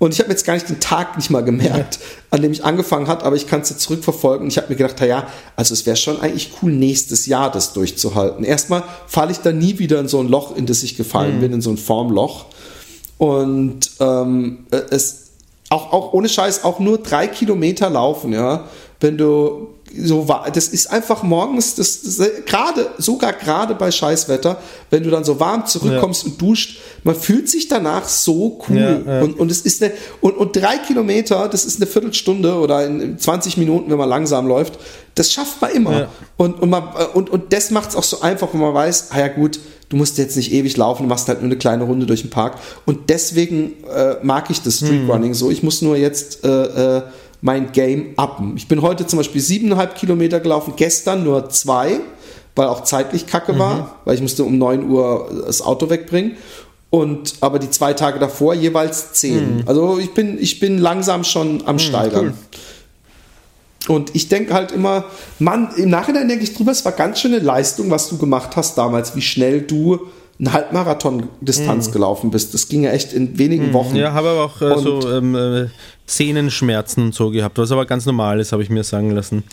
Und ich habe jetzt gar nicht den Tag nicht mal gemerkt, an dem ich angefangen hat, aber ich kann es jetzt zurückverfolgen. Und ich habe mir gedacht, ja, also es wäre schon eigentlich cool, nächstes Jahr das durchzuhalten. Erstmal falle ich da nie wieder in so ein Loch, in das ich gefallen bin, in so ein Formloch. Und ähm, äh, es auch, auch ohne Scheiß auch nur drei Kilometer laufen, ja. Wenn du so wa- das ist einfach morgens, das, das gerade, sogar gerade bei Scheißwetter, wenn du dann so warm zurückkommst und duscht, man fühlt sich danach so cool. Ja, ja. Und, und es ist eine, und, und drei Kilometer, das ist eine Viertelstunde oder in 20 Minuten, wenn man langsam läuft, das schafft man immer. Ja. Und, und, man, und, und das macht es auch so einfach, wenn man weiß, ah ja gut, du musst jetzt nicht ewig laufen, du machst halt nur eine kleine Runde durch den Park. Und deswegen äh, mag ich das Street Running so. Ich muss nur jetzt äh, äh, mein Game uppen. Ich bin heute zum Beispiel siebeneinhalb Kilometer gelaufen, gestern nur zwei, weil auch zeitlich kacke war, weil ich musste um 9 Uhr das Auto wegbringen. Und aber die zwei Tage davor jeweils zehn. Also ich bin, ich bin langsam schon am Steigern. Und ich denke halt immer, Mann, im Nachhinein denke ich drüber, es war ganz schöne Leistung, was du gemacht hast damals, wie schnell du eine Halbmarathon-Distanz gelaufen bist. Das ging ja echt in wenigen Wochen. Ja, habe aber auch äh, so ähm, äh, Sehnenschmerzen und so gehabt, was aber ganz normal ist, habe ich mir sagen lassen.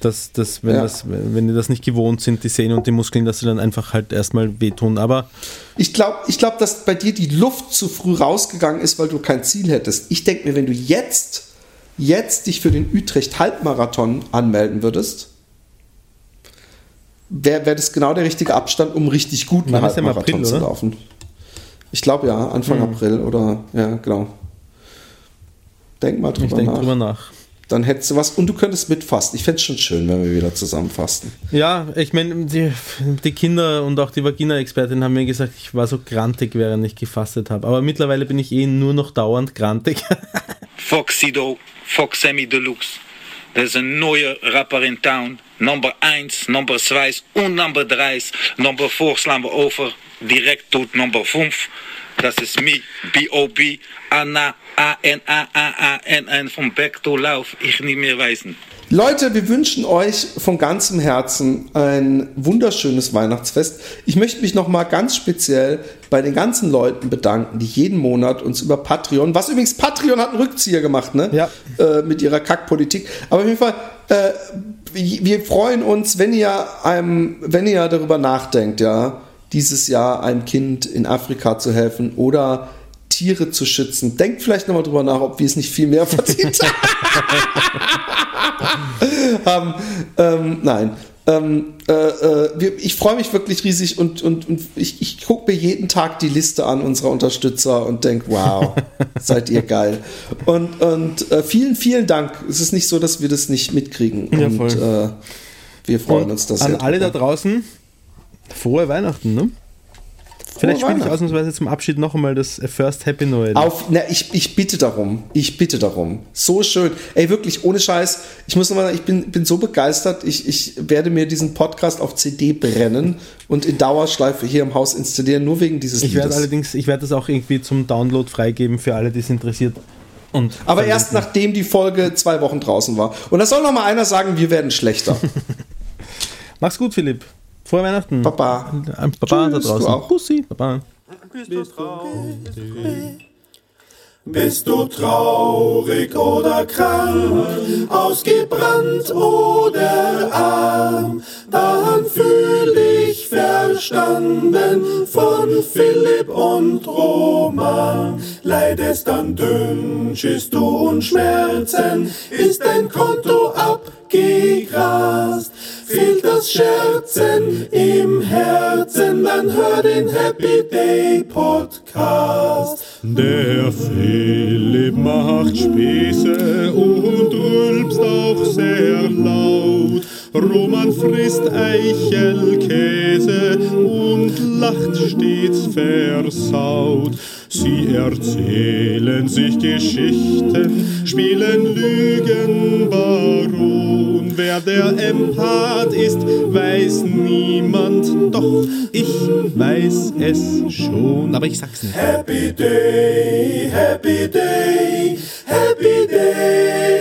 Dass, dass wenn, Ja. das, wenn die das nicht gewohnt sind, die Sehnen und die Muskeln, dass sie dann einfach halt erstmal wehtun. Aber Ich glaube, ich glaub, dass bei dir die Luft zu früh rausgegangen ist, weil du kein Ziel hättest. Ich denke mir, wenn du jetzt, jetzt dich für den Utrecht Halbmarathon anmelden würdest, wäre wär das genau der richtige Abstand, um richtig guten Wann Halbmarathon April, zu oder? laufen. Ich glaube ja, Anfang April oder ja, genau. Denk mal ich drüber denke nach. drüber nach. Dann hättest du was und du könntest mitfasten. Ich fände es schon schön, wenn wir wieder zusammen fasten. Ja, ich meine, die, die Kinder und auch die Vagina-Expertin haben mir gesagt, ich war so grantig, während ich gefastet habe. Aber mittlerweile bin ich eh nur noch dauernd grantig. Foxido, Foxemi Deluxe. Dat is een nieuwe rapper in town. Nummer 1, nummer 2 und nummer 3. Nummer 4 slaan we over direct tot nummer 5. Dat is me, B.O.B. Anna, A-N-A-A-A-N-N von Back to Lauf. Ich nicht mehr weißen. Leute, wir wünschen euch von ganzem Herzen ein wunderschönes Weihnachtsfest. Ich möchte mich nochmal ganz speziell bei den ganzen Leuten bedanken, die jeden Monat uns über Patreon, was übrigens Patreon hat einen Rückzieher gemacht, ne? Ja. Äh, mit ihrer Kackpolitik. Aber auf jeden Fall, äh, wir freuen uns, wenn ihr einem, wenn ihr darüber nachdenkt, ja, dieses Jahr einem Kind in Afrika zu helfen oder Tiere zu schützen. Denkt vielleicht nochmal drüber nach, ob wir es nicht viel mehr verdient haben. Ähm, nein. Ähm, äh, äh, ich freue mich wirklich riesig und, und, und ich, ich gucke mir jeden Tag die Liste an unserer Unterstützer und denke, wow, seid ihr geil. Und, und äh, vielen, vielen Dank. Es ist nicht so, dass wir das nicht mitkriegen. Ja, und äh, wir freuen uns, dass An alle da draußen, frohe Weihnachten, ne? Vielleicht spiele ich ausnahmsweise zum Abschied noch einmal das First Happy Noel. Auf, na, ich, ich bitte darum. Ich bitte darum. So schön. Ey, wirklich, ohne Scheiß. Ich muss nochmal sagen, ich bin, bin so begeistert. Ich, ich werde mir diesen Podcast auf CD brennen und in Dauerschleife hier im Haus installieren, nur wegen dieses Ich werde allerdings, ich werde das auch irgendwie zum Download freigeben für alle, die es interessiert. Und Aber erst nachdem die Folge zwei Wochen draußen war. Und da soll noch mal einer sagen, wir werden schlechter. Mach's gut, Philipp. Frohe Weihnachten. Baba. Ein Baba da Tschüss, du draußen. auch. Bussi. Baba. Bist du traurig oder krank, ausgebrannt oder arm, dann fühl dich verstanden von Philipp und Roman. Leidest an Dünnschiss du und Schmerzen, ist dein Konto abgegrast. Fehlt das Scherzen im Herzen, dann hör den Happy Day Podcast. Der Philipp macht Späße und rülpst auch sehr laut. Roman frisst Eichelkäse und lacht stets versaut. Sie erzählen sich Geschichten, spielen Lügenbaron. Wer der Empath ist, weiß niemand, doch ich weiß es schon. Aber ich sag's nicht. Happy Day, Happy Day, Happy Day.